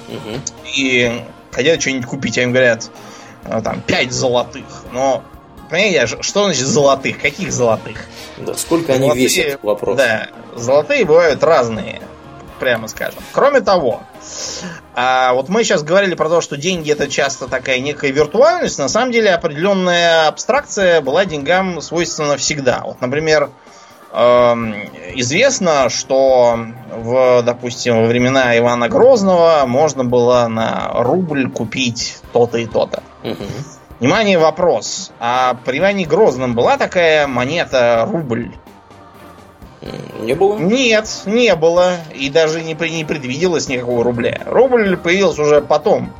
Мгм. и хотят что-нибудь купить. А им говорят, э, там, 5 золотых. Но, понимаете, что значит золотых? Каких золотых? Да, сколько они Золотые- весят? Вопрос. Да, золотые бывают разные, прямо скажем. Кроме того, а вот мы сейчас говорили про то, что деньги это часто такая некая виртуальность. На самом деле определенная абстракция была деньгам свойственна всегда. Вот, например, эм, известно, что в, допустим, во времена Ивана Грозного можно было на рубль купить то-то и то-то. Мгм. Внимание, вопрос. А при Иване Грозном была такая монета рубль? Не было? Нет, не было. И даже не, не предвиделось никакого рубля. Рубль появился уже потом.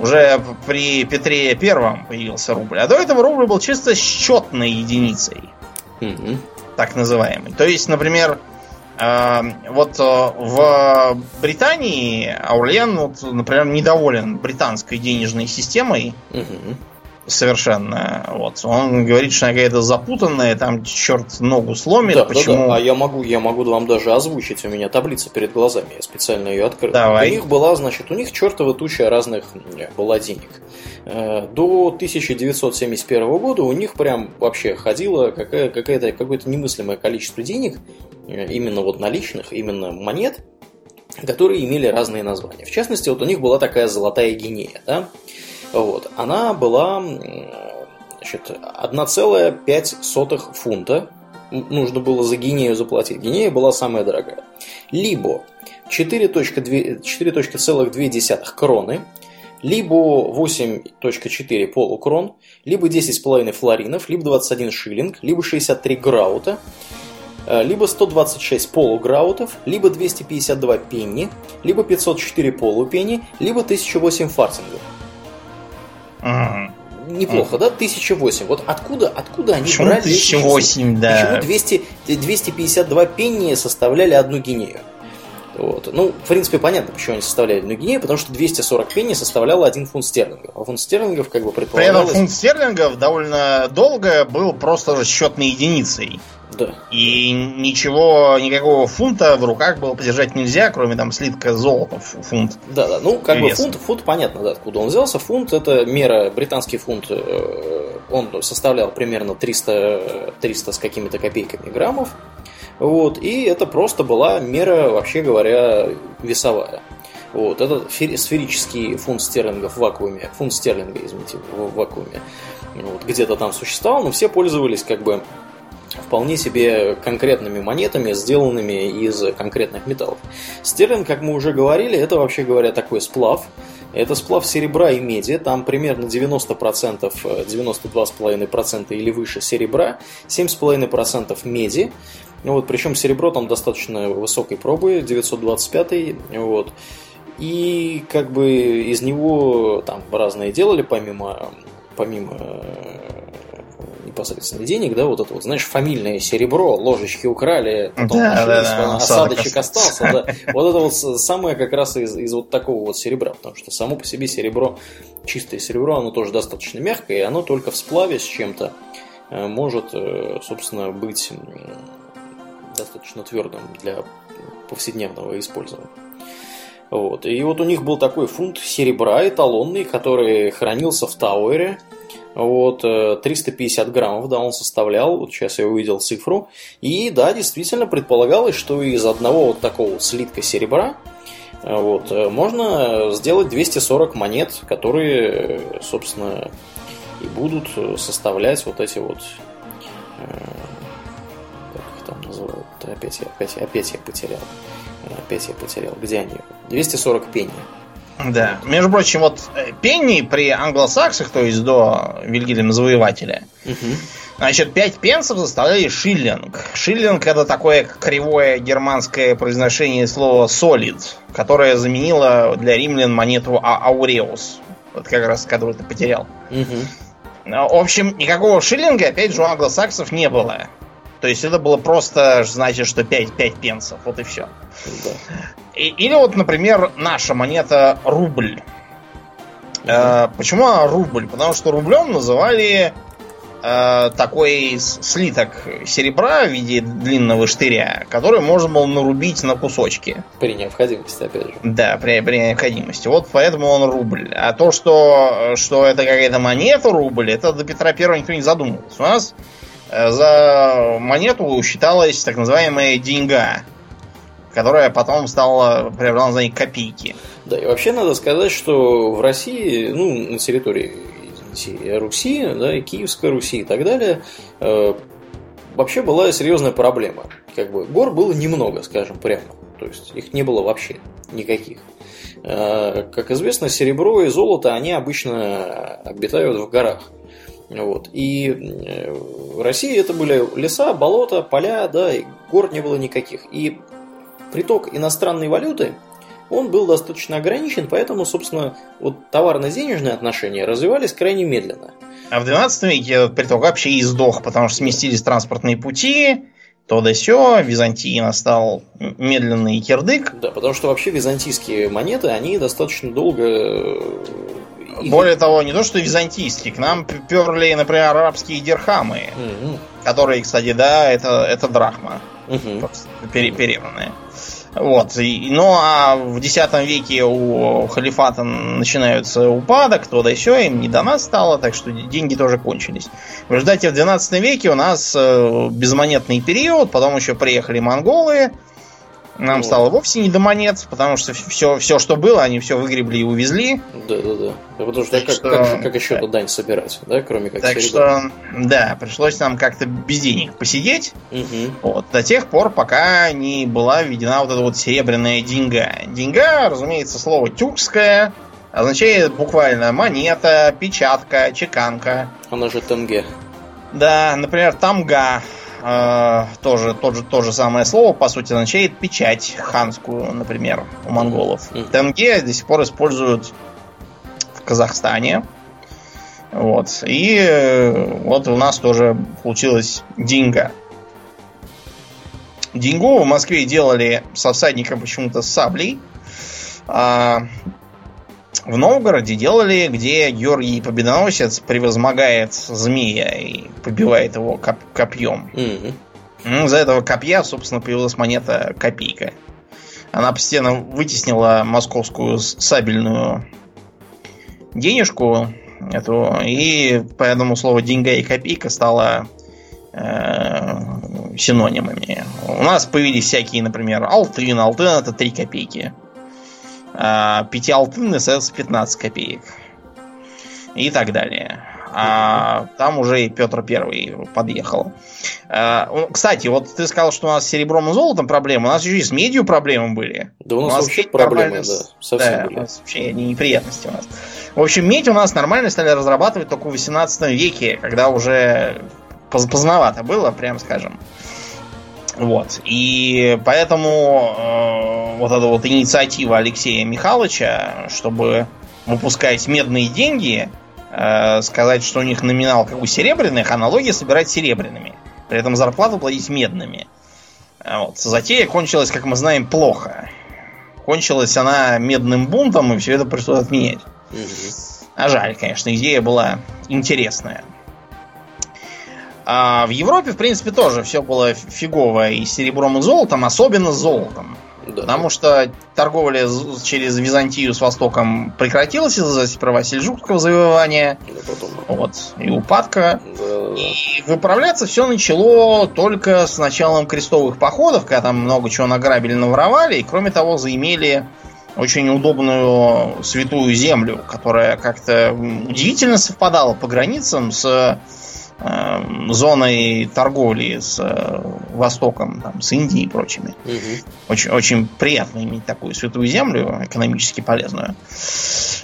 Уже при Петре Первом появился рубль. А до этого рубль был чисто счетной единицей, Мгм. так называемый. То есть, например, э, вот э, в Британии Аурлен, вот, например, недоволен британской денежной системой Мгм. Совершенно. Вот. Он говорит, что она какая-то запутанная, там черт ногу сломит. Да, да, почему? да. А я могу, я могу вам даже озвучить. У меня таблица перед глазами. Я специально ее открыл. Давай. У них была, значит, у них чертова туча разных была денег. Э, До 1971 года у них прям вообще ходило какая- какая-то, какое-то немыслимое количество денег, э, именно вот наличных, именно монет, которые имели разные названия. В частности, вот у них была такая золотая гинея, да? Вот. Она была значит, 1,5 фунта. Нужно было за гинею заплатить. Гинея была самая дорогая. Либо 4,2 4,2 кроны, либо 8,4 полукрон, либо 10,5 флоринов, либо 21 шиллинг, либо 63 граута, э, либо 126 полуграутов, либо 252 пенни, либо 504 полупенни, либо 1008 фартингов. Неплохо, да? 1008. Вот откуда, откуда они Почему брали эти 1008, числа? да. Почему 200, 252 пенни составляли одну гинею? Вот. Ну, в принципе, понятно, почему они составляли одну гинею, потому что 240 пенни составляло один фунт стерлингов. А фунт стерлингов, как бы При этом предполагалось... фунт стерлингов довольно долго был просто счетной единицей. Да. И ничего, никакого фунта в руках было подержать нельзя, кроме там слитка золота ф- фунт. Да, да. Ну, как бы Весом. фунт, фунт понятно, да, откуда он взялся. Фунт это мера, британский фунт, э, он составлял примерно 300, 300 с какими-то копейками граммов. Вот, и это просто была мера, вообще говоря, весовая. Вот, это фе- сферический фунт стерлингов в вакууме, фунт стерлинга, извините, в вакууме, вот, где-то там существовал, но все пользовались как бы вполне себе конкретными монетами, сделанными из конкретных металлов. Стерлинг, как мы уже говорили, это вообще говоря такой сплав. Это сплав серебра и меди, там примерно 90%, э, 92,5% или выше серебра, 7,5% меди. Ну Вот, причем серебро там достаточно высокой пробы, 925, вот. И как бы из него там разные делали, помимо, помимо э, непосредственно денег, да, вот это вот, знаешь, фамильное серебро, ложечки украли, потом Да, да, да, осадочек осадок остался, да. Вот это вот самое как раз из, из вот такого вот серебра, потому что само по себе серебро, чистое серебро, оно тоже достаточно мягкое, и оно только в сплаве с чем-то э, может, э, собственно, быть достаточно твердым для повседневного использования. Вот. И вот у них был такой фунт серебра эталонный, который хранился в Тауэре. Вот, э, 350 граммов, да, он составлял, вот сейчас я увидел цифру. И да, действительно предполагалось, что из одного вот такого слитка серебра э, вот, э, можно сделать 240 монет, которые, э, собственно, и будут э, составлять вот эти вот э, как их там называют? Опять я, опять, опять я потерял. Э, Опять я потерял. Где они? 240 пенни. Да. Между прочим, вот э, пенни при англосаксах, то есть до Вильгельма Завоевателя, значит, 5 пенсов составляли шиллинг. Шиллинг это такое кривое германское произношение слова solid, которое заменило для римлян монету а- ауреус. Вот как раз, которую ты потерял. Ну, В общем, никакого шиллинга, опять же, у англосаксов не было. То есть это было просто, значит, что 5, 5 пенсов. Вот и все. Да. И- Или вот, например, наша монета рубль. Э, почему она рубль? Потому что рублем называли э, такой слиток серебра в виде длинного штыря, который можно было нарубить на кусочки. При необходимости, опять же. Да, при, при необходимости. Вот поэтому он рубль. А то, что, что это какая-то монета рубль, это до Петра Первого никто не задумывался. У нас э, за монету считалась так называемая деньга, которая потом стала приобрела название копейки. Да, и вообще надо сказать, что в России, ну, на территории извините, Руси, да, и Киевской Руси и так далее, э, вообще была серьезная проблема. Как бы гор было немного, скажем прямо. То есть их не было вообще никаких. Э, как известно, серебро и золото, они обычно обитают в горах. Вот. И э, в России это были леса, болота, поля, да, и гор не было никаких. И приток иностранной валюты он был достаточно ограничен, поэтому, собственно, вот товарно-денежные отношения развивались крайне медленно. А в 12 веке приток вообще и сдох, потому что сместились транспортные пути, то да сё, Византии настал медленный кирдык. Да, потому что вообще византийские монеты, они достаточно долго... Э, Более того, не то что византийские, к нам перли, например, арабские дирхамы, угу. которые, кстати, да, это, это драхма, угу. перебранные. Вот. И, ну а в X веке у халифата начинаются упадок, то да все, им не до нас стало, так что деньги тоже кончились. В результате в XII веке у нас э, безмонетный период, потом еще приехали монголы, нам вот. стало вовсе не до монет, потому что все, все, что было, они все выгребли и увезли. Да, да, да. Потому что, как, что... Как, как еще да. дань собирать, да, кроме как Так что, да, пришлось нам как-то без денег посидеть. Угу. Вот, до тех пор, пока не была введена вот эта вот серебряная деньга. Деньга, разумеется, слово тюркское, означает буквально монета, печатка, чеканка. Она же тенге. Да, например, тамга э, тоже тот же, то же самое слово, по сути, означает печать ханскую, например, у монголов. Тенге до сих пор используют в Казахстане. Вот. И э, вот у нас тоже получилась деньга. Деньгу в Москве делали со всадником почему-то с саблей. А в Новгороде делали, где Георгий Победоносец превозмогает змея и побивает его коп копьем. Mm-hmm. За этого копья, собственно, появилась монета копейка. Она постепенно вытеснила московскую сабельную денежку эту, и поэтому слово деньга и копейка стало э, синонимами. У нас появились всякие, например, алтын. Алтын это 3 копейки. А, 5 алтын СС 15 копеек. И так далее. А там уже и Петр Первый подъехал. А, кстати, вот ты сказал, что у нас с серебром и золотом проблемы. У нас еще и с медью проблемы были. Да у нас, у нас вообще проблемы, да, совсем да, были. У нас вообще неприятности у нас. В общем, медь у нас нормально стали разрабатывать только в 18 веке, когда уже поздновато было, прям скажем. Вот. И поэтому э, вот эта вот инициатива Алексея Михайловича, чтобы выпускать медные деньги, э, сказать, что у них номинал как у серебряных, а налоги собирать серебряными. При этом зарплату платить медными. Вот. Затея кончилась, как мы знаем, плохо. Кончилась она медным бунтом, и все это пришлось отменять. А жаль, конечно, идея была интересная. А в Европе, в принципе, тоже все было фигово и с серебром, и золотом, особенно с золотом. Да. Потому что торговля через Византию с Востоком прекратилась из-за права сельджукского завоевания. Потом. Вот. И упадка. Да. И выправляться все начало только с началом крестовых походов, когда там много чего награбили, наворовали, и кроме того заимели очень удобную святую землю, которая как-то удивительно совпадала по границам с зоной торговли с э, Востоком, там, с Индией и прочими. Угу. Очень, очень приятно иметь такую святую землю, экономически полезную.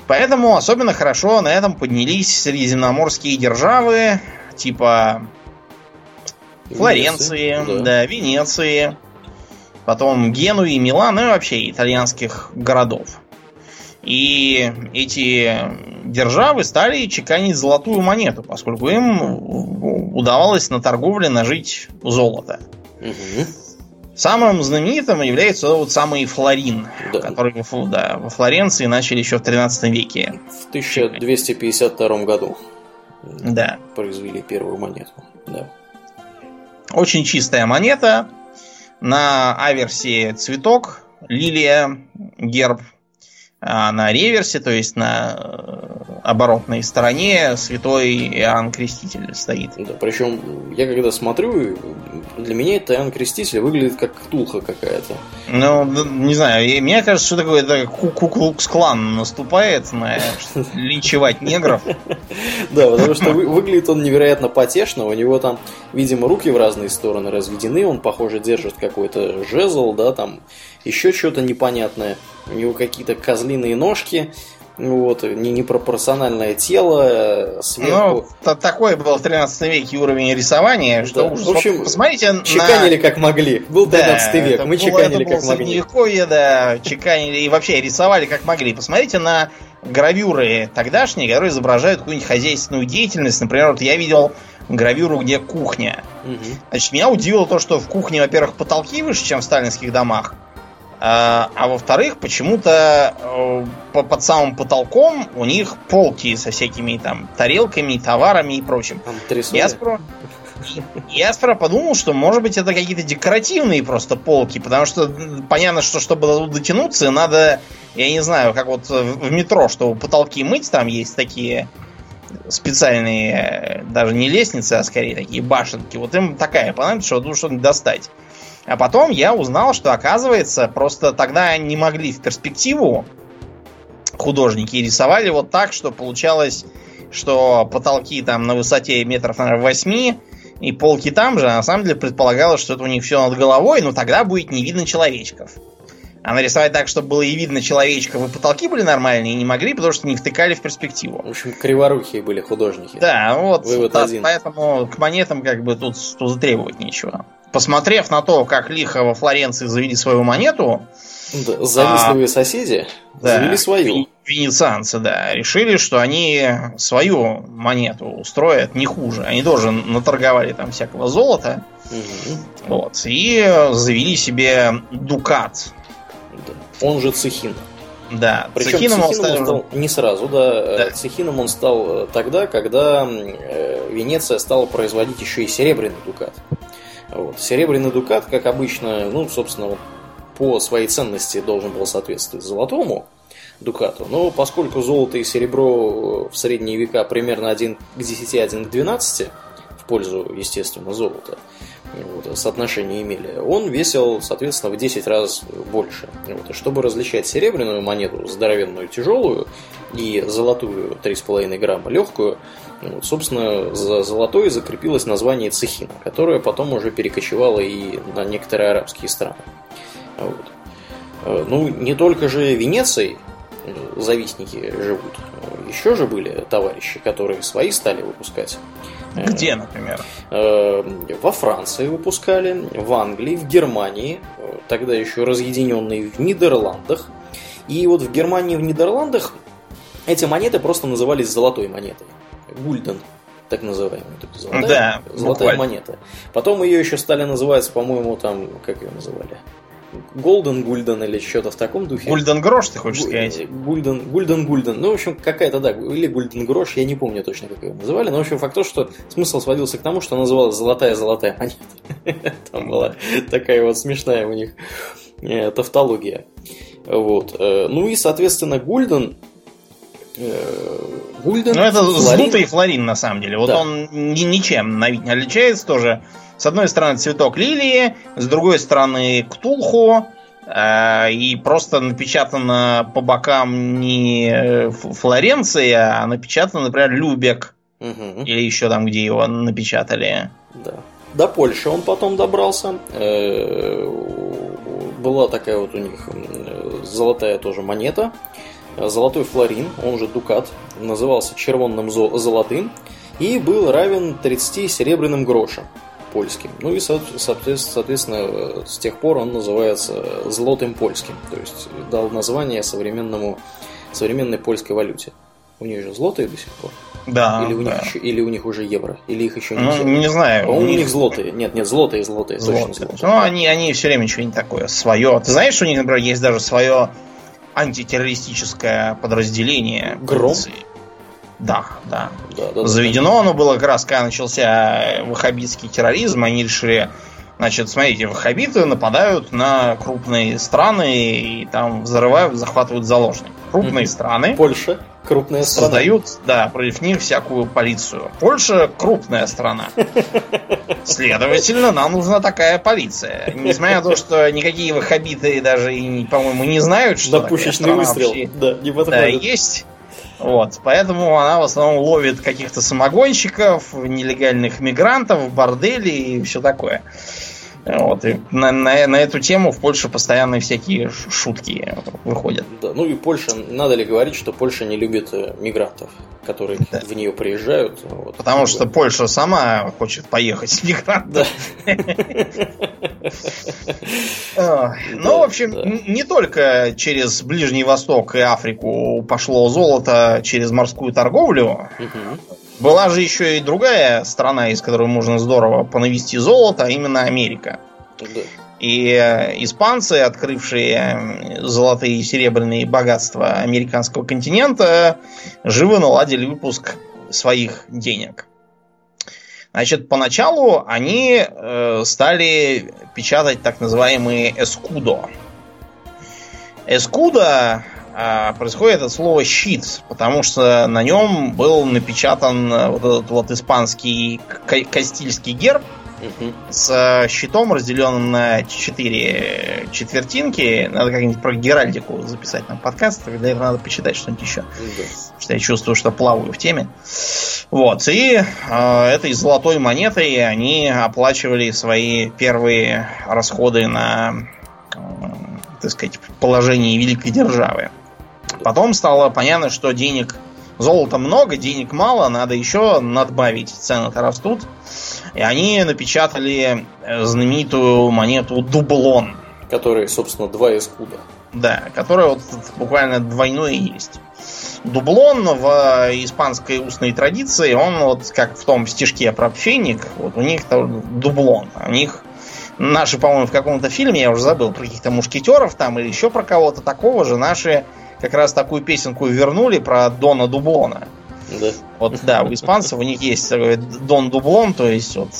Поэтому особенно хорошо на этом поднялись средиземноморские державы, типа Флоренции, Венеции, да. да, Венеции, потом Генуи, Милан, ну и вообще итальянских городов. И эти державы стали чеканить золотую монету, поскольку им удавалось на торговле нажить золото. Угу. Самым знаменитым является вот самый флорин, Да. который во, да, во Флоренции начали еще в 13 веке. В 1252 году Да. произвели первую монету. Да. Очень чистая монета. На аверсе цветок, лилия, герб. А на реверсе, то есть на э, оборотной стороне, святой Иоанн Креститель стоит. Да, причем я когда смотрю, для меня это Иоанн Креститель выглядит как ктулха какая-то. Ну, не знаю, мне кажется, что такое это Куклукс-клан наступает на (laughs) линчевать негров. Да, потому что вы- выглядит он невероятно потешно. У него там, видимо, руки в разные стороны разведены. Он, похоже, держит какой-то жезл, да, там еще что-то непонятное. У него какие-то козлиные ножки. Вот, не непропорциональное тело, э, Ну, сверху. та- такой был в 13 веке уровень рисования, что Да, ужас. в общем, посмотрите на... Чеканили как могли. Был 13 Да, век, мы было- чеканили как могли. Средневековье, да, чеканили и вообще рисовали как могли. Посмотрите на гравюры тогдашние, которые изображают какую-нибудь хозяйственную деятельность. Например, вот я видел гравюру, где кухня. Мгм. Значит, меня удивило то, что в кухне, во-первых, потолки выше, чем в сталинских домах. А, а во-вторых, почему-то э, по- под самым потолком у них полки со всякими там тарелками, товарами и прочим. Я сперва подумал, что может быть это какие-то декоративные просто полки, потому что понятно, что чтобы дотянуться, надо, я не знаю, как вот в метро, чтобы потолки мыть, там есть такие специальные, э, даже не лестницы, а скорее такие башенки. Вот им такая понадобится, чтобы что-нибудь достать. А потом я узнал, что оказывается, просто тогда не могли в перспективу художники и рисовали вот так, что получалось, что потолки там на высоте метров, наверное, 8, и полки там же, а на самом деле предполагалось, что это у них все над головой, но тогда будет не видно человечков. А нарисовать так, чтобы было и видно человечков, и потолки были нормальные, и не могли, потому что не втыкали в перспективу. В общем, криворукие были художники. Да, вот, Вывод да, один. поэтому к монетам как бы тут, тут затребовать нечего. Посмотрев на то, как лихо во Флоренции завели свою монету, Да, Завистливые соседи А, да, завели свою. ве- Венецианцы, да, решили, что они свою монету устроят не хуже. Они тоже наторговали там всякого золота. Мгм. Вот, и завели себе дукат. Да. Он же Цехин. Да, Причем Цехином он Цехином он стал- стал не сразу, да. Да. Цехином он стал тогда, когда э, Венеция стала производить еще и серебряный дукат. Вот. Серебряный дукат, как обычно, ну, собственно, по своей ценности должен был соответствовать золотому дукату. Но поскольку золото и серебро в средние века примерно 1 к 10, 1 к 12 в пользу, естественно, золота, вот, соотношение имели, он весил, соответственно, в 10 раз больше. Вот, и чтобы различать серебряную монету, здоровенную, тяжелую, и золотую 3,5 грамма, легкую, вот, собственно, за золотой закрепилось название цехина, которое потом уже перекочевало и на некоторые арабские страны. Вот. Э, Ну, не только же Венецией э, завистники живут. Еще же были товарищи, которые свои стали выпускать. Где, например? Э, Во Франции выпускали, в Англии, в Германии, э, тогда еще разъединенные в Нидерландах. И вот в Германии и в Нидерландах эти монеты просто назывались золотой монетой. Гульден, так называемый. Золотая, Да, золотая буквально. монета. Потом ее еще стали называть, по-моему, там, как ее называли? Голден Гульден или что-то в таком духе. Гульден Грош, ты хочешь Гу- сказать? Гульден, Гульден, Гульден. Ну, в общем, какая-то, да, или Гульден Грош, я не помню точно, как ее называли. Но, в общем, факт то, что смысл сводился к тому, что называлась золотая-золотая монета. (laughs) Там была такая вот смешная у них э, тавтология. Вот. Э, Ну и, соответственно, Гульден... э, Гульден... Ну, это флорин. сдутый флорин, на самом деле. Вот Да. он ни- ничем на вид не отличается тоже. С одной стороны цветок лилии, с другой стороны ктулху, э, и просто напечатано по бокам не э, Флоренция, а напечатано, например, Любек. Мгм. Или еще там, где его напечатали. Да. До Польши он потом добрался. Э, Была такая вот у них золотая тоже монета. Золотой флорин, он же дукат, назывался червонным зо- золотым и был равен 30 серебряным грошам польским. Ну и, со- соответ- соответственно, с тех пор он называется злотым польским. То есть дал название современному, современной польской валюте. У них же злотые до сих пор. Да. Или у, да. них еще, или у них уже евро, или их еще не Ну, все. не знаю. По-моему, у них злотые. Нет, нет, злотые, злотые, точно Злотые. злотые. Ну, они, они все время что-нибудь такое свое. Ты знаешь, что у них, например, есть даже свое антитеррористическое подразделение Гром? Да, да. Да, да, да. Заведено оно было как раз, когда начался ваххабитский терроризм. Они решили, значит, смотрите, ваххабиты нападают на крупные страны и там взрывают, захватывают заложников. Крупные Мгм. страны Польша, крупная страна. создают, да, против них всякую полицию. Польша крупная страна. (laughs) Следовательно, нам нужна такая полиция. Несмотря на то, что никакие ваххабиты даже, и, по-моему, не знают, что Да, пушечный выстрел. вообще, Да, не да, есть. Вот, поэтому она в основном ловит каких-то самогонщиков, нелегальных мигрантов, бордели и все такое. Вот, и на, на- на эту тему в Польше постоянно всякие шутки выходят. Да, ну и Польша, надо ли говорить, что Польша не любит э, мигрантов, которые Да. в нее приезжают. Вот. Потому что Польша сама хочет поехать с мигрантом. (laughs) Ну, в общем, не только через Ближний Восток и Африку пошло золото через морскую торговлю. Была же еще и другая страна, из которой можно здорово понавести золото, а именно Америка. Да. И э, испанцы, открывшие э, золотые и серебряные богатства американского континента, живо наладили выпуск своих денег. Значит, поначалу они э, стали печатать так называемые эскудо. Эскудо происходит от слова щит, потому что на нем был напечатан э, вот этот вот испанский ка- кастильский герб, с э, щитом, разделенным на четыре четвертинки. Надо как-нибудь про геральдику записать на подкаст, тогда надо почитать что-нибудь еще. Да. Что я чувствую, что плаваю в теме. Вот, и э, этой золотой монетой они оплачивали свои первые расходы на, так сказать, положение великой державы. Потом стало понятно, что денег золота много, денег мало, надо еще надбавить, цены-то растут. И они напечатали э, знаменитую монету дублон, Которые, собственно, два эскуда. да, которая вот буквально двойное есть. Дублон в испанской устной традиции, он вот как в том стишке про пфенник, вот у них там дублон. У них наши, по-моему, в каком-то фильме, я уже забыл, про каких-то мушкетеров там или еще про кого-то такого же, наши как раз такую песенку вернули про Дона Дублона. Да. Вот, да, у испанцев у них есть такой Дон Дублон, то есть вот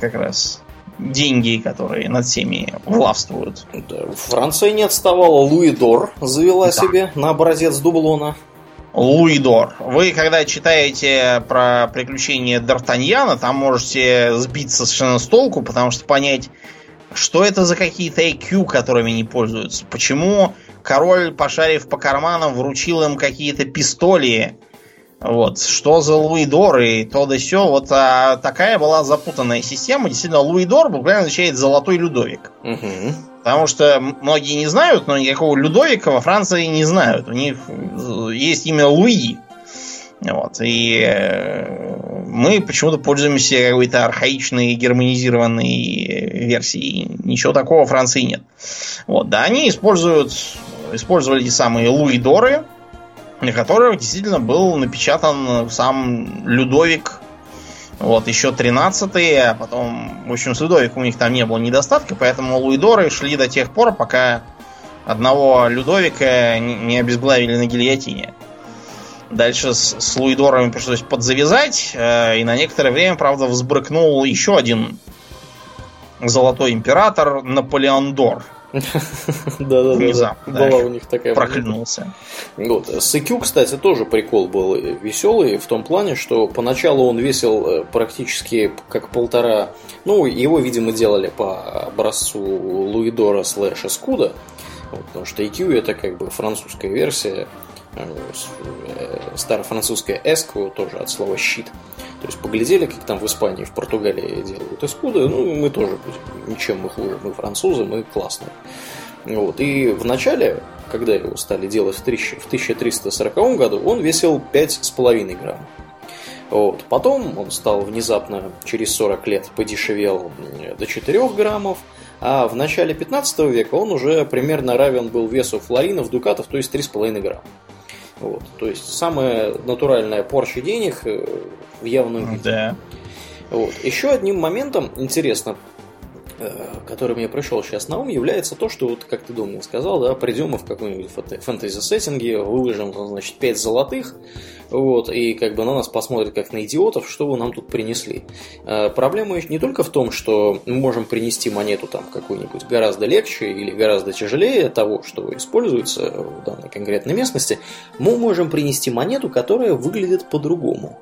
как раз деньги, которые над всеми властвуют. Да. Франция не отставала. Луидор завела Да. себе на образец дублона. Луидор. Вы, когда читаете про приключения Д'Артаньяна, там можете сбиться совершенно с толку, потому что понять, что это за какие-то IQ, которыми они пользуются. Почему король, пошарив по карманам, вручил им какие-то пистоли. Вот, что за Луидор и то да сё. Вот а, такая была запутанная система. Действительно, Луидор буквально означает «золотой Людовик». Мгм. Потому что многие не знают, но никакого Людовика во Франции не знают. У них э, есть имя Луи. Вот. И э, мы почему-то пользуемся какой-то архаичной германизированной версией. Ничего такого во Франции нет. Вот. Да, они используют, использовали эти самые Луидоры, на которых действительно был напечатан сам Людовик вот, еще 13-е, а потом, в общем, с Людовиком у них там не было недостатка, поэтому Луидоры шли до тех пор, пока одного Людовика не обезглавили на гильотине. Дальше с, с Луидорами пришлось подзавязать, э, и на некоторое время, правда, взбрыкнул еще один золотой император Наполеон Да-да-да. Внезапно, да. Была у них такая Проклюнулся. Вот. С IQ, кстати, тоже прикол был веселый в том плане, что поначалу он весил э, практически как полтора... Ну, его, видимо, делали по образцу Луидора слэш Эскуда, потому что IQ это как бы французская версия, старофранцузская эску тоже от слова щит. То есть поглядели, как там в Испании, в Португалии делают эскуды, ну, мы тоже будем. Ничем мы хуже, мы французы, мы классные. Вот. И в начале, когда его стали делать в 1000 в 1340 году, он весил 5,5 грамм. Вот. Потом он стал внезапно через 40 лет подешевел м, до 4 граммов, а в начале 15 века он уже примерно равен был весу флоринов, дукатов, то есть 3,5 грамма. Вот. То есть самая натуральная порча денег э, в явном виде. Да. Вот. Еще одним моментом, интересно, который мне пришел сейчас на ум, является то, что, вот, как ты думал, сказал, да, придем мы в какой-нибудь фэнтези-сеттинге, выложим, значит, 5 золотых, вот, и как бы на нас посмотрят как на идиотов, что вы нам тут принесли. Э, проблема не только в том, что мы можем принести монету там какую-нибудь гораздо легче или гораздо тяжелее того, что используется в данной конкретной местности, мы можем принести монету, которая выглядит по-другому.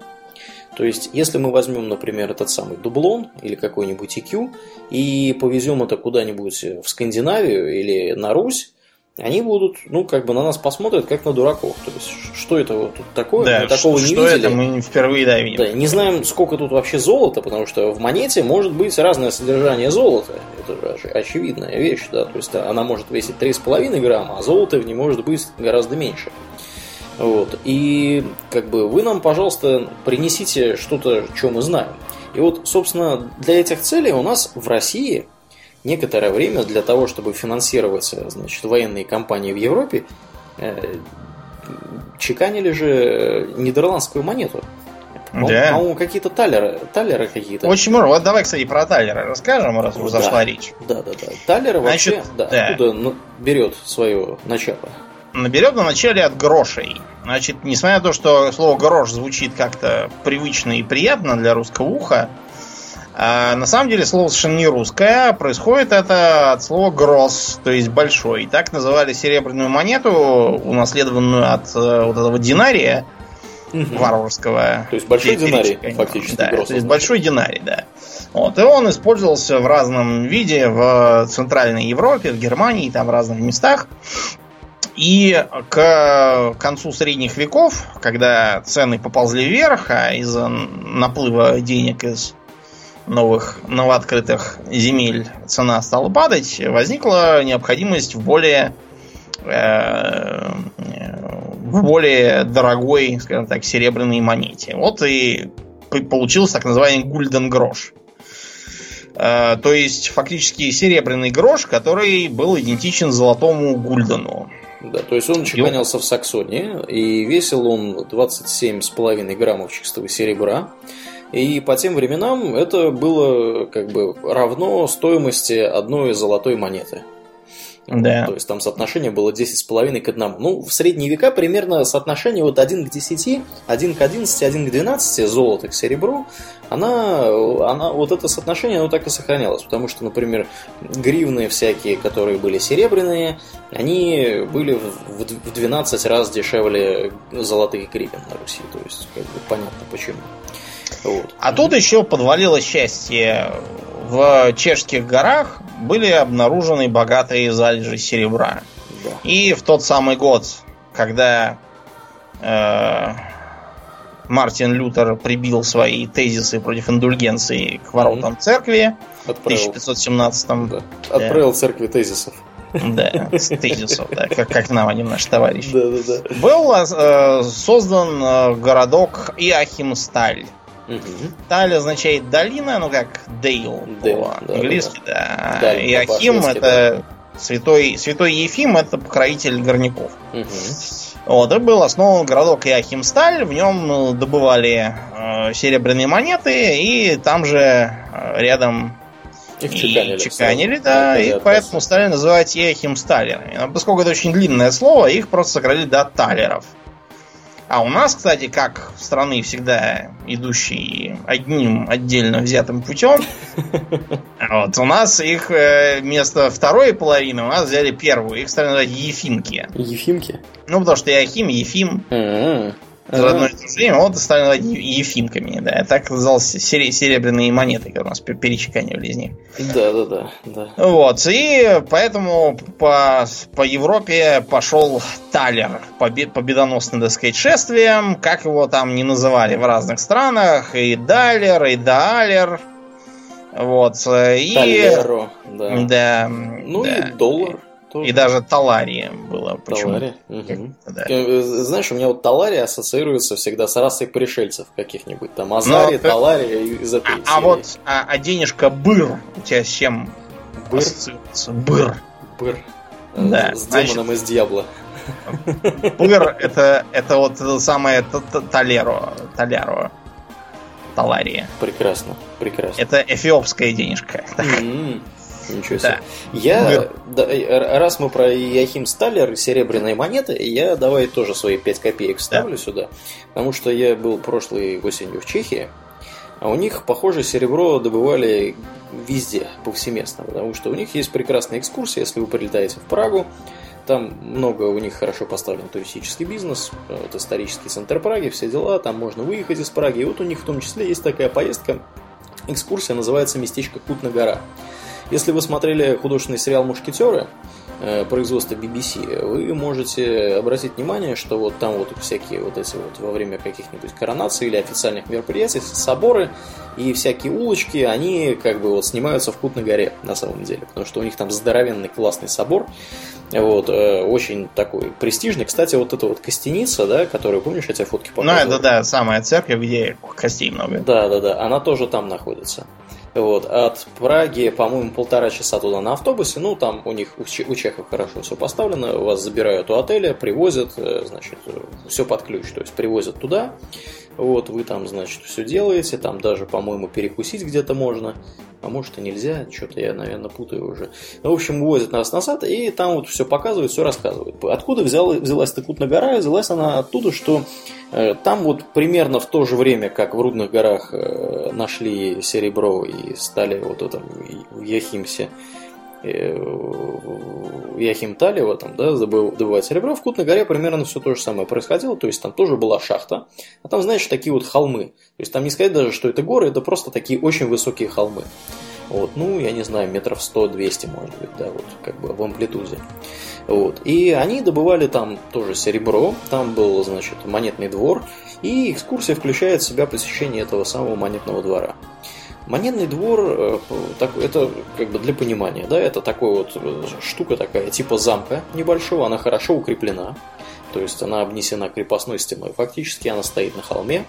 То есть, если мы возьмем, например, этот самый дублон или какой-нибудь IQ и повезем это куда-нибудь в Скандинавию или на Русь, они будут, ну, как бы на нас посмотрят, как на дураков. То есть, что это вот тут такое? Да, мы такого что, не что видели. это мы впервые да, видим. Да, не знаем, сколько тут вообще золота, потому что в монете может быть разное содержание золота. Это же оч- очевидная вещь, да. То есть она может весить 3,5 грамма, а золото в ней может быть гораздо меньше. Вот. И как бы вы нам, пожалуйста, принесите что-то, что мы знаем. И вот, собственно, для этих целей у нас в России некоторое время для того, чтобы финансировать значит, военные кампании в Европе, э, чеканили же нидерландскую монету. По- Да. По-моему, какие-то талеры, талеры какие-то. Очень много. Вот давай, кстати, про Тайлера расскажем, раз уж Да. зашла речь. Да, да, да. Талер вообще, Значит, да, да. оттуда ну, берет свое начало. Наберет на начале от грошей. Значит, несмотря на то, что слово грош звучит как-то привычно и приятно для русского уха, а на самом деле слово совершенно не русское. Происходит это от слова гросс, то есть большой. Так называли серебряную монету, унаследованную от э, вот этого динария варварского. То есть большой динарий, фактически, Да, гросс то есть большой динарий, да. Вот, и он использовался в разном виде в Центральной Европе, в Германии, там в разных местах. И к концу средних веков, когда цены поползли вверх, а из-за наплыва денег из новых новооткрытых земель цена стала падать, возникла необходимость в более э, в более дорогой, скажем так, серебряной монете. Вот и получился так называемый гульден грош. Э, То есть фактически серебряный грош, который был идентичен золотому гульдену. Да, то есть он чеканился в Саксонии, и весил он 27,5 граммов чистого серебра. И по тем временам это было как бы равно стоимости одной золотой монеты. Да. То есть там соотношение было 10,5 к 1. Ну, в средние века примерно соотношение вот 1 к 10, 1 к 11, 1 к 12 золото к серебру, она, она, вот это соотношение, оно так и сохранялось. Потому что, например, гривны всякие, которые были серебряные, они были в, в- в 12 раз дешевле золотых гривен на Руси. То есть, как бы понятно почему. Вот. А тут еще подвалило счастье. В чешских горах были обнаружены богатые залежи серебра. Да. И в тот самый год, когда э, Мартин Лютер прибил свои тезисы против индульгенции к воротам церкви в Отправил, 1517 да. Отправил церкви тезисов. да, с тезисов, да, как, как нам один наш товарищ. Да, да, да. Был э, создан э, городок Иохимсталь. Мгм. Таль означает долина, ну как Дейл Дейл, да, по-английски, да. Да, Иохим по-башкирски, это святой, святой Ефим, это покровитель горняков. Мгм. Вот, и был основан городок Иохимсталь, в нем э, добывали э, серебряные монеты, и там же э, рядом Их и чеканили. чеканили, сразу. да, и я поэтому стали называть Иохимсталерами. Но поскольку это очень длинное слово, их просто сократили до талеров. А у нас, кстати, как страны всегда идущие одним отдельно взятым путем, (laughs) вот, у нас их э, вместо второй половины у нас взяли первую. Их стали называть Ефимки. Ефимки? Ну, потому что Иохим, Ефим, М-м. В одно и то же время, вот стали называть Ефимками, да. Так назывались сере- серебряные монеты, которые у нас пе- перечеканивали из них. Да, да, да, да. Вот, и поэтому по, по Европе пошел талер побе- победоносным, так сказать, шествием, как его там не называли в разных странах, и далер, и даалер, вот, и... Талеро, да. Да, Ну да. и доллар. Тоже. И даже талария было почему Талари. Мгм. да. Э, Знаешь, у меня вот Талари ассоциируется всегда с расой пришельцев каких-нибудь. Там Азари, Но- Талари из этой А, а вот, а, а денежка быр у тебя с чем Быр? ассоциируется? Быр. Быр. Э, Да, С значит- демоном из Дьябла. Пыр это, это вот самое Талеро. Таляро. Талария. Прекрасно, прекрасно. Это эфиопская денежка. Ничего себе. Да. Я, да, раз мы про Яхим Сталлер и серебряные монеты, я давай тоже свои 5 копеек вставлю да. сюда. Потому что я был прошлой осенью в Чехии, а у них, похоже, серебро добывали везде, повсеместно. Потому что у них есть прекрасная экскурсия, если вы прилетаете в Прагу, там много у них хорошо поставлен туристический бизнес, вот исторический центр Праги, все дела, там можно выехать из Праги. И вот у них в том числе есть такая поездка, экскурсия называется «Местечко Кутна гора». Если вы смотрели художественный сериал «Мушкетеры», э, производства BBC, вы можете обратить внимание, что вот там вот всякие вот эти вот во время каких-нибудь коронаций или официальных мероприятий соборы и всякие улочки, они как бы вот снимаются в Кутной горе на самом деле, потому что у них там здоровенный классный собор, вот, э, очень такой престижный. Кстати, вот эта вот костяница, да, которую, помнишь, я тебе фотки показывал? Ну, это, да, самая церковь, где костей много. Да, да, да, она тоже там находится. Вот, от Праги, по-моему, полтора часа туда на автобусе. Ну, там у них, у чехов хорошо все поставлено. Вас забирают у отеля, привозят, э, значит, все под ключ. То есть, привозят туда. Вот, вы там, значит, все делаете, там даже, по-моему, перекусить где-то можно, а может и нельзя, что-то я, наверное, путаю уже. Ну, в общем, увозят нас назад, и там вот все показывают, все рассказывают. Откуда взял, взялась Тыкутная гора? Взялась она оттуда, что э, там вот примерно в то же время, как в Рудных горах э, нашли серебро и стали вот этом в Яхимсе, Яхим Талева, там, да, добывать серебро, в Кутной горе примерно все то же самое происходило, то есть там тоже была шахта, а там, знаешь, такие вот холмы, то есть там не сказать даже, что это горы, это просто такие очень высокие холмы. Вот, ну, я не знаю, метров 100-200, может быть, да, вот, как бы в амплитуде. Вот. И они добывали там тоже серебро, там был, значит, монетный двор, и экскурсия включает в себя посещение этого самого монетного двора. Монетный двор, э, это как бы для понимания, да, это такой вот э, штука такая, типа замка небольшого, она хорошо укреплена, то есть она обнесена крепостной стеной, фактически она стоит на холме,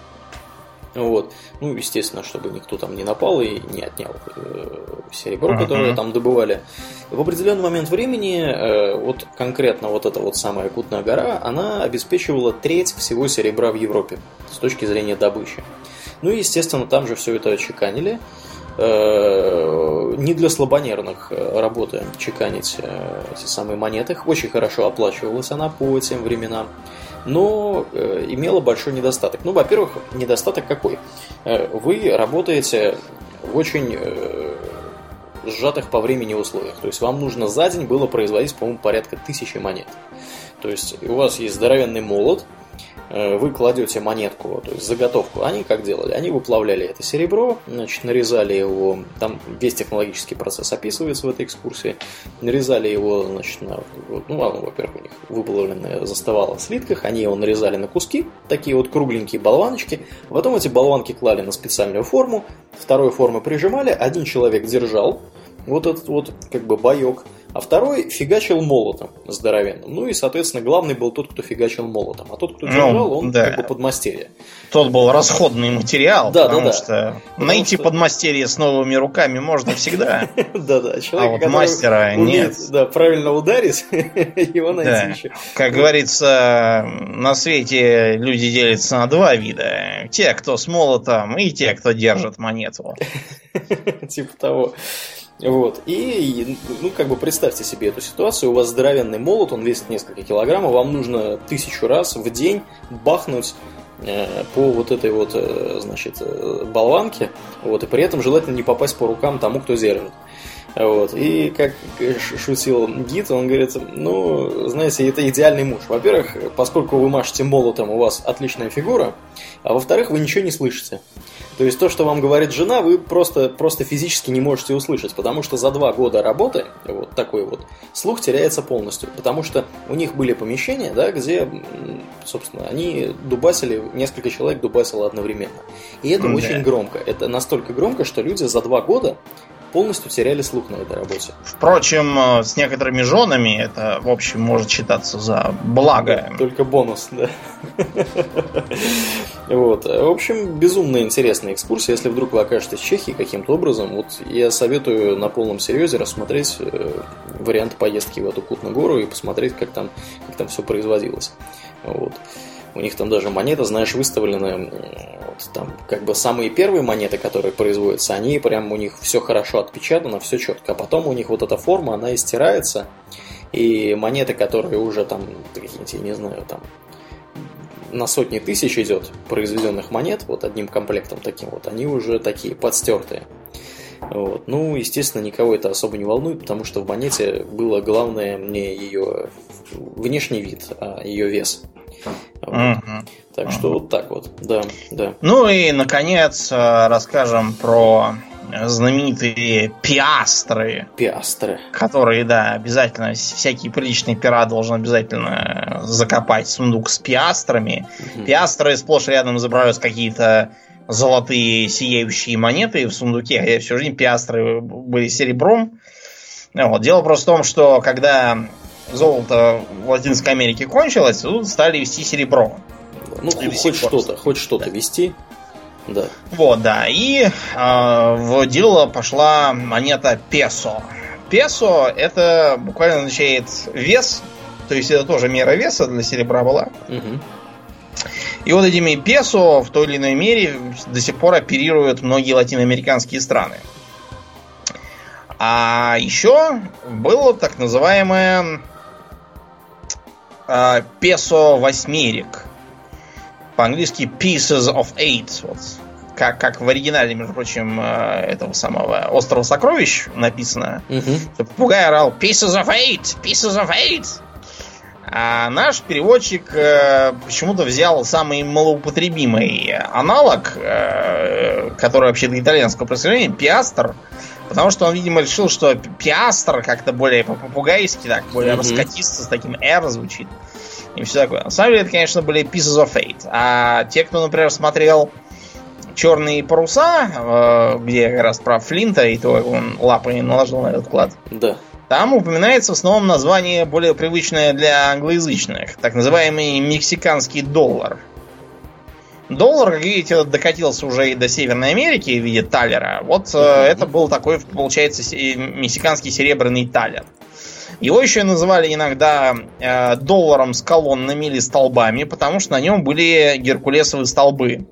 вот. Ну, естественно, чтобы никто там не напал и не отнял э, серебро, uh-huh. которое там добывали. В определенный момент времени, э, вот конкретно вот эта вот самая Кутная гора, она обеспечивала треть всего серебра в Европе с точки зрения добычи. Ну и, естественно, там же все это чеканили. Э, не для слабонервных э, работы чеканить э, эти самые монеты. Очень хорошо оплачивалась она по тем временам но имела большой недостаток. Ну, во-первых, недостаток какой? Вы работаете в очень сжатых по времени условиях. То есть вам нужно за день было производить, по-моему, порядка тысячи монет. То есть у вас есть здоровенный молот, вы кладете монетку, то есть заготовку. Они как делали? Они выплавляли это серебро, значит, нарезали его, там весь технологический процесс описывается в этой экскурсии, нарезали его, значит, на, ну, во-первых, у них выплавленное заставало в слитках, они его нарезали на куски, такие вот кругленькие болваночки, потом эти болванки клали на специальную форму, второй формы прижимали, один человек держал вот этот вот как бы боек, а второй фигачил молотом здоровенным. Ну и, соответственно, главный был тот, кто фигачил молотом. А тот, кто держал, ну, он да. как бы подмастерье. Тот был расходный материал, да, потому да, да. что потому найти что... подмастерье с новыми руками можно всегда. (laughs) Да-да, человек, а вот мастера нет. Да, правильно ударить, (laughs) его найти еще. Как говорится, на свете люди делятся на два вида. Те, кто с молотом, и те, кто держит монету. (laughs) Типа того. Вот. И, ну, как бы представьте себе эту ситуацию. У вас здоровенный молот, он весит несколько килограммов, вам нужно тысячу раз в день бахнуть э, по вот этой вот, э, значит, э, болванке, вот, и при этом желательно не попасть по рукам тому, кто держит. Вот. И как шутил гид, он говорит, ну, знаете, это идеальный муж. Во-первых, поскольку вы машете молотом, у вас отличная фигура, а во-вторых, вы ничего не слышите. То есть то, что вам говорит жена, вы просто, просто физически не можете услышать, потому что за два года работы вот такой вот слух теряется полностью, потому что у них были помещения, да, где, собственно, они дубасили, несколько человек дубасило одновременно. И это mm-hmm. очень громко. Это настолько громко, что люди за два года полностью теряли слух на этой работе. Впрочем, э, с некоторыми женами это, в общем, может считаться за благо. Только бонус, да. (laughs) Вот. В общем, безумно интересная экскурсия. Если вдруг вы окажетесь в Чехии каким-то образом, вот я советую на полном серьезе рассмотреть э, вариант поездки в эту Кутную гору и посмотреть, как там, как там все производилось. Вот. У них там даже монеты, знаешь, выставлены, вот, там как бы самые первые монеты, которые производятся, они прям у них все хорошо отпечатано, все четко. А потом у них вот эта форма, она истирается, и монеты, которые уже там, какие-нибудь, я не знаю, там на сотни тысяч идет произведенных монет, вот одним комплектом таким вот, они уже такие подстертые. Вот. Ну, естественно, никого это особо не волнует, потому что в монете было главное не ее внешний вид, а ее вес. Вот. Угу. Так что угу. вот так вот, да, да. Ну и, наконец, э, расскажем про знаменитые пиастры. Пиастры. Которые, да, обязательно, всякий приличный пират должен обязательно закопать сундук с пиастрами. Угу. Пиастры сплошь рядом изображают какие-то золотые сияющие монеты в сундуке, хотя всю жизнь пиастры были серебром. Вот. Дело просто в том, что когда золото в Латинской Америке кончилось, тут стали вести серебро. Ну, хоть что-то, хоть что-то да. вести. Да. Вот, да. И э, в дело пошла монета песо. Песо это буквально означает вес, то есть это тоже мера веса для серебра была. Угу. И вот этими песо в той или иной мере до сих пор оперируют многие латиноамериканские страны. А еще было так называемое э, песо восьмерик. По-английски pieces of eight. Вот. Как, как в оригинале, между прочим, э, этого самого острова сокровищ написано. Угу. Попугай орал pieces of eight, pieces of eight. А наш переводчик э, почему-то взял самый малоупотребимый аналог, э, который вообще до итальянского происхождения, пиастр, потому что он, видимо, решил, что пиастр как-то более по-попугайски, так, более mm-hmm. раскатисто, с таким R звучит. И все такое. На самом деле, это, конечно, были Pieces of Fate. А те, кто, например, смотрел Черные паруса, э, где как раз про Флинта, и то он лапами наложил на этот клад. Да. Там упоминается в основном название более привычное для англоязычных, так называемый мексиканский доллар. Доллар, как видите, докатился уже и до Северной Америки в виде талера. Вот mm-hmm. это был такой, получается, мексиканский серебряный талер. Его еще называли иногда э, долларом с колоннами или столбами, потому что на нем были геркулесовые столбы.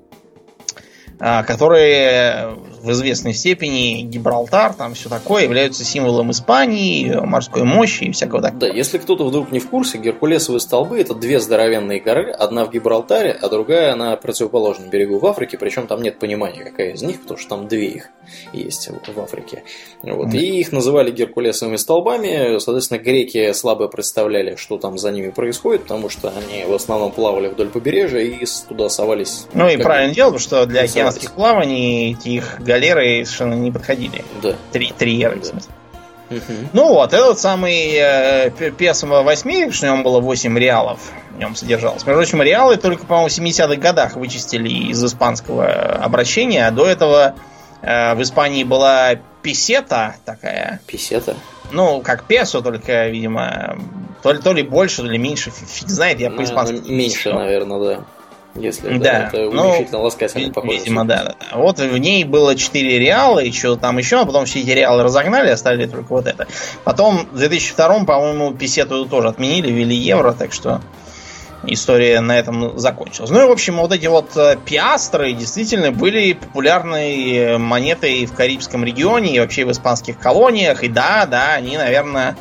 А, которые в известной степени Гибралтар, там все такое, являются символом Испании, морской мощи и всякого такого. Да, если кто-то вдруг не в курсе, Геркулесовые столбы это две здоровенные горы, одна в Гибралтаре, а другая на противоположном берегу в Африке, причем там нет понимания, какая из них, потому что там две их есть в Африке. Вот. Mm. И их называли Геркулесовыми столбами, соответственно, греки слабо представляли, что там за ними происходит, потому что они в основном плавали вдоль побережья и туда совались. Ну и правильно делал, что для океанских плаваний этих галеры совершенно не подходили. Да. Три, триеры, да. в смысле. Ну вот, этот самый э, Песома 8, что в нем было 8 реалов, в нем содержалось. Между прочим, реалы только, по-моему, в 70-х годах вычистили из испанского обращения, а до этого э, в Испании была песета такая. Песета? Ну, как песо, только, видимо, то ли, то ли больше, то ли меньше, фиг знает, я по-испански. Ну, меньше, наверное, да. Если да, это уменьшительно ну, ласкательно похоже. Видимо, да, да, да. Вот в ней было 4 реала, и что там еще, а потом все эти реалы разогнали, оставили только вот это. Потом в 2002, по-моему, писету тоже отменили, ввели евро, так что история на этом закончилась. Ну и, в общем, вот эти вот э, пиастры действительно были популярной монетой в Карибском регионе и вообще в испанских колониях. И да, да, они, наверное,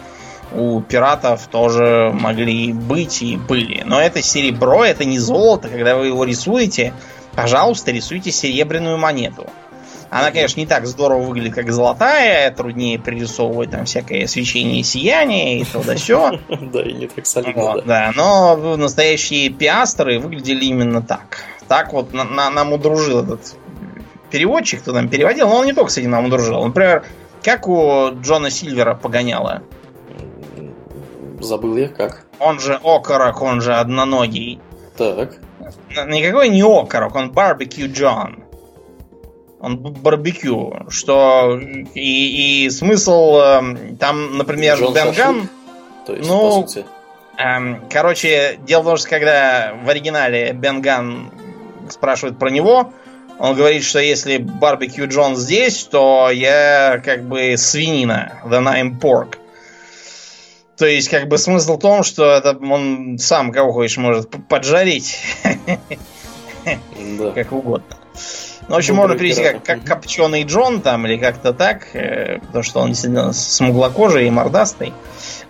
у пиратов тоже могли быть и были. Но это серебро, это не золото. Когда вы его рисуете, пожалуйста, рисуйте серебряную монету. Она, конечно, не так здорово выглядит, как золотая, труднее пририсовывать там всякое свечение и сияние и то да все. (laughs) Да, и не так солидно. Да, но настоящие пиастры выглядели именно так. Так вот нам удружил этот переводчик, кто нам переводил, но он не только, кстати, нам удружил. Например, как у Джона Сильвера погоняло Забыл я как. Он же окорок, он же одноногий. Так. Никакой не окорок, он барбекю Джон. Он барбекю, что и, и смысл э, там, например, Джон Бенган. То есть, Ну, по сути. Эм, короче, дело в том, что когда в оригинале Бенган спрашивает про него, он говорит, что если барбекю Джон здесь, то я как бы свинина, then I'm pork. То есть, как бы смысл в том, что это он сам кого хочешь может поджарить, Да. как угодно. Ну, в общем, Добрый можно перевести как, как копченый Джон там, или как-то так, э, потому что он действительно смуглокожий и мордастый.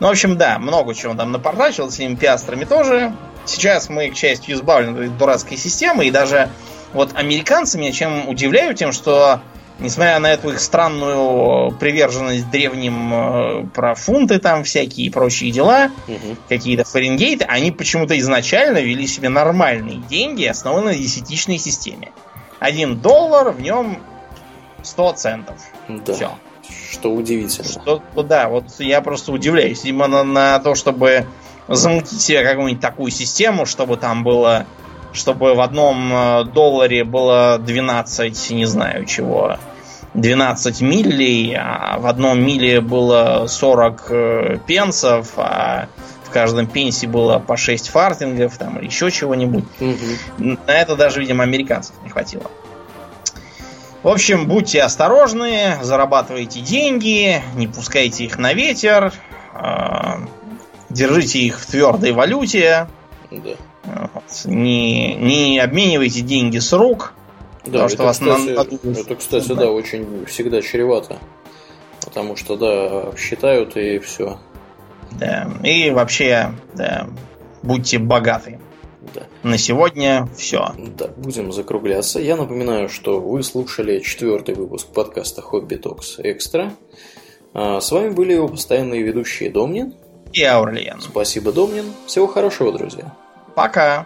Ну, в общем, да, много чего он там напортачил, с этими пиастрами тоже. Сейчас мы, к счастью, избавлены от дурацкой системы, и даже вот американцы меня чем удивляют тем, что несмотря на эту их странную приверженность древним э, про фунты там всякие и прочие дела, Мгм. какие-то Фаренгейты, они почему-то изначально вели себе нормальные деньги, основанные на десятичной системе. Один доллар, в нем 100 центов. Да. Все. Что удивительно. Что, ну да, вот я просто удивляюсь. Видимо, на, на то, чтобы замутить себе какую-нибудь такую систему, чтобы там было, чтобы в одном э, долларе было 12, не знаю чего, 12 милей, а в одном миле было 40 э, пенсов, а в каждом пенсе было по 6 фартингов там, или еще чего-нибудь. Мгм. На это даже, видимо, американцев не хватило. В общем, будьте осторожны, зарабатывайте деньги, не пускайте их на ветер, э, держите их в твердой валюте, Да. вот, не, не обменивайте деньги с рук, Да, Потому что это, вас на- кстати, надуют. это, кстати, да, очень всегда чревато. Потому что, да, считают и все. да, и вообще, да, будьте богаты. Да. На сегодня все. Да, будем закругляться. Я напоминаю, что вы слушали четвертый выпуск подкаста Хобби Токс Экстра. А, С вами были его постоянные ведущие Домнин. И Аурлиен. Спасибо, Домнин. Всего хорошего, друзья. Пока.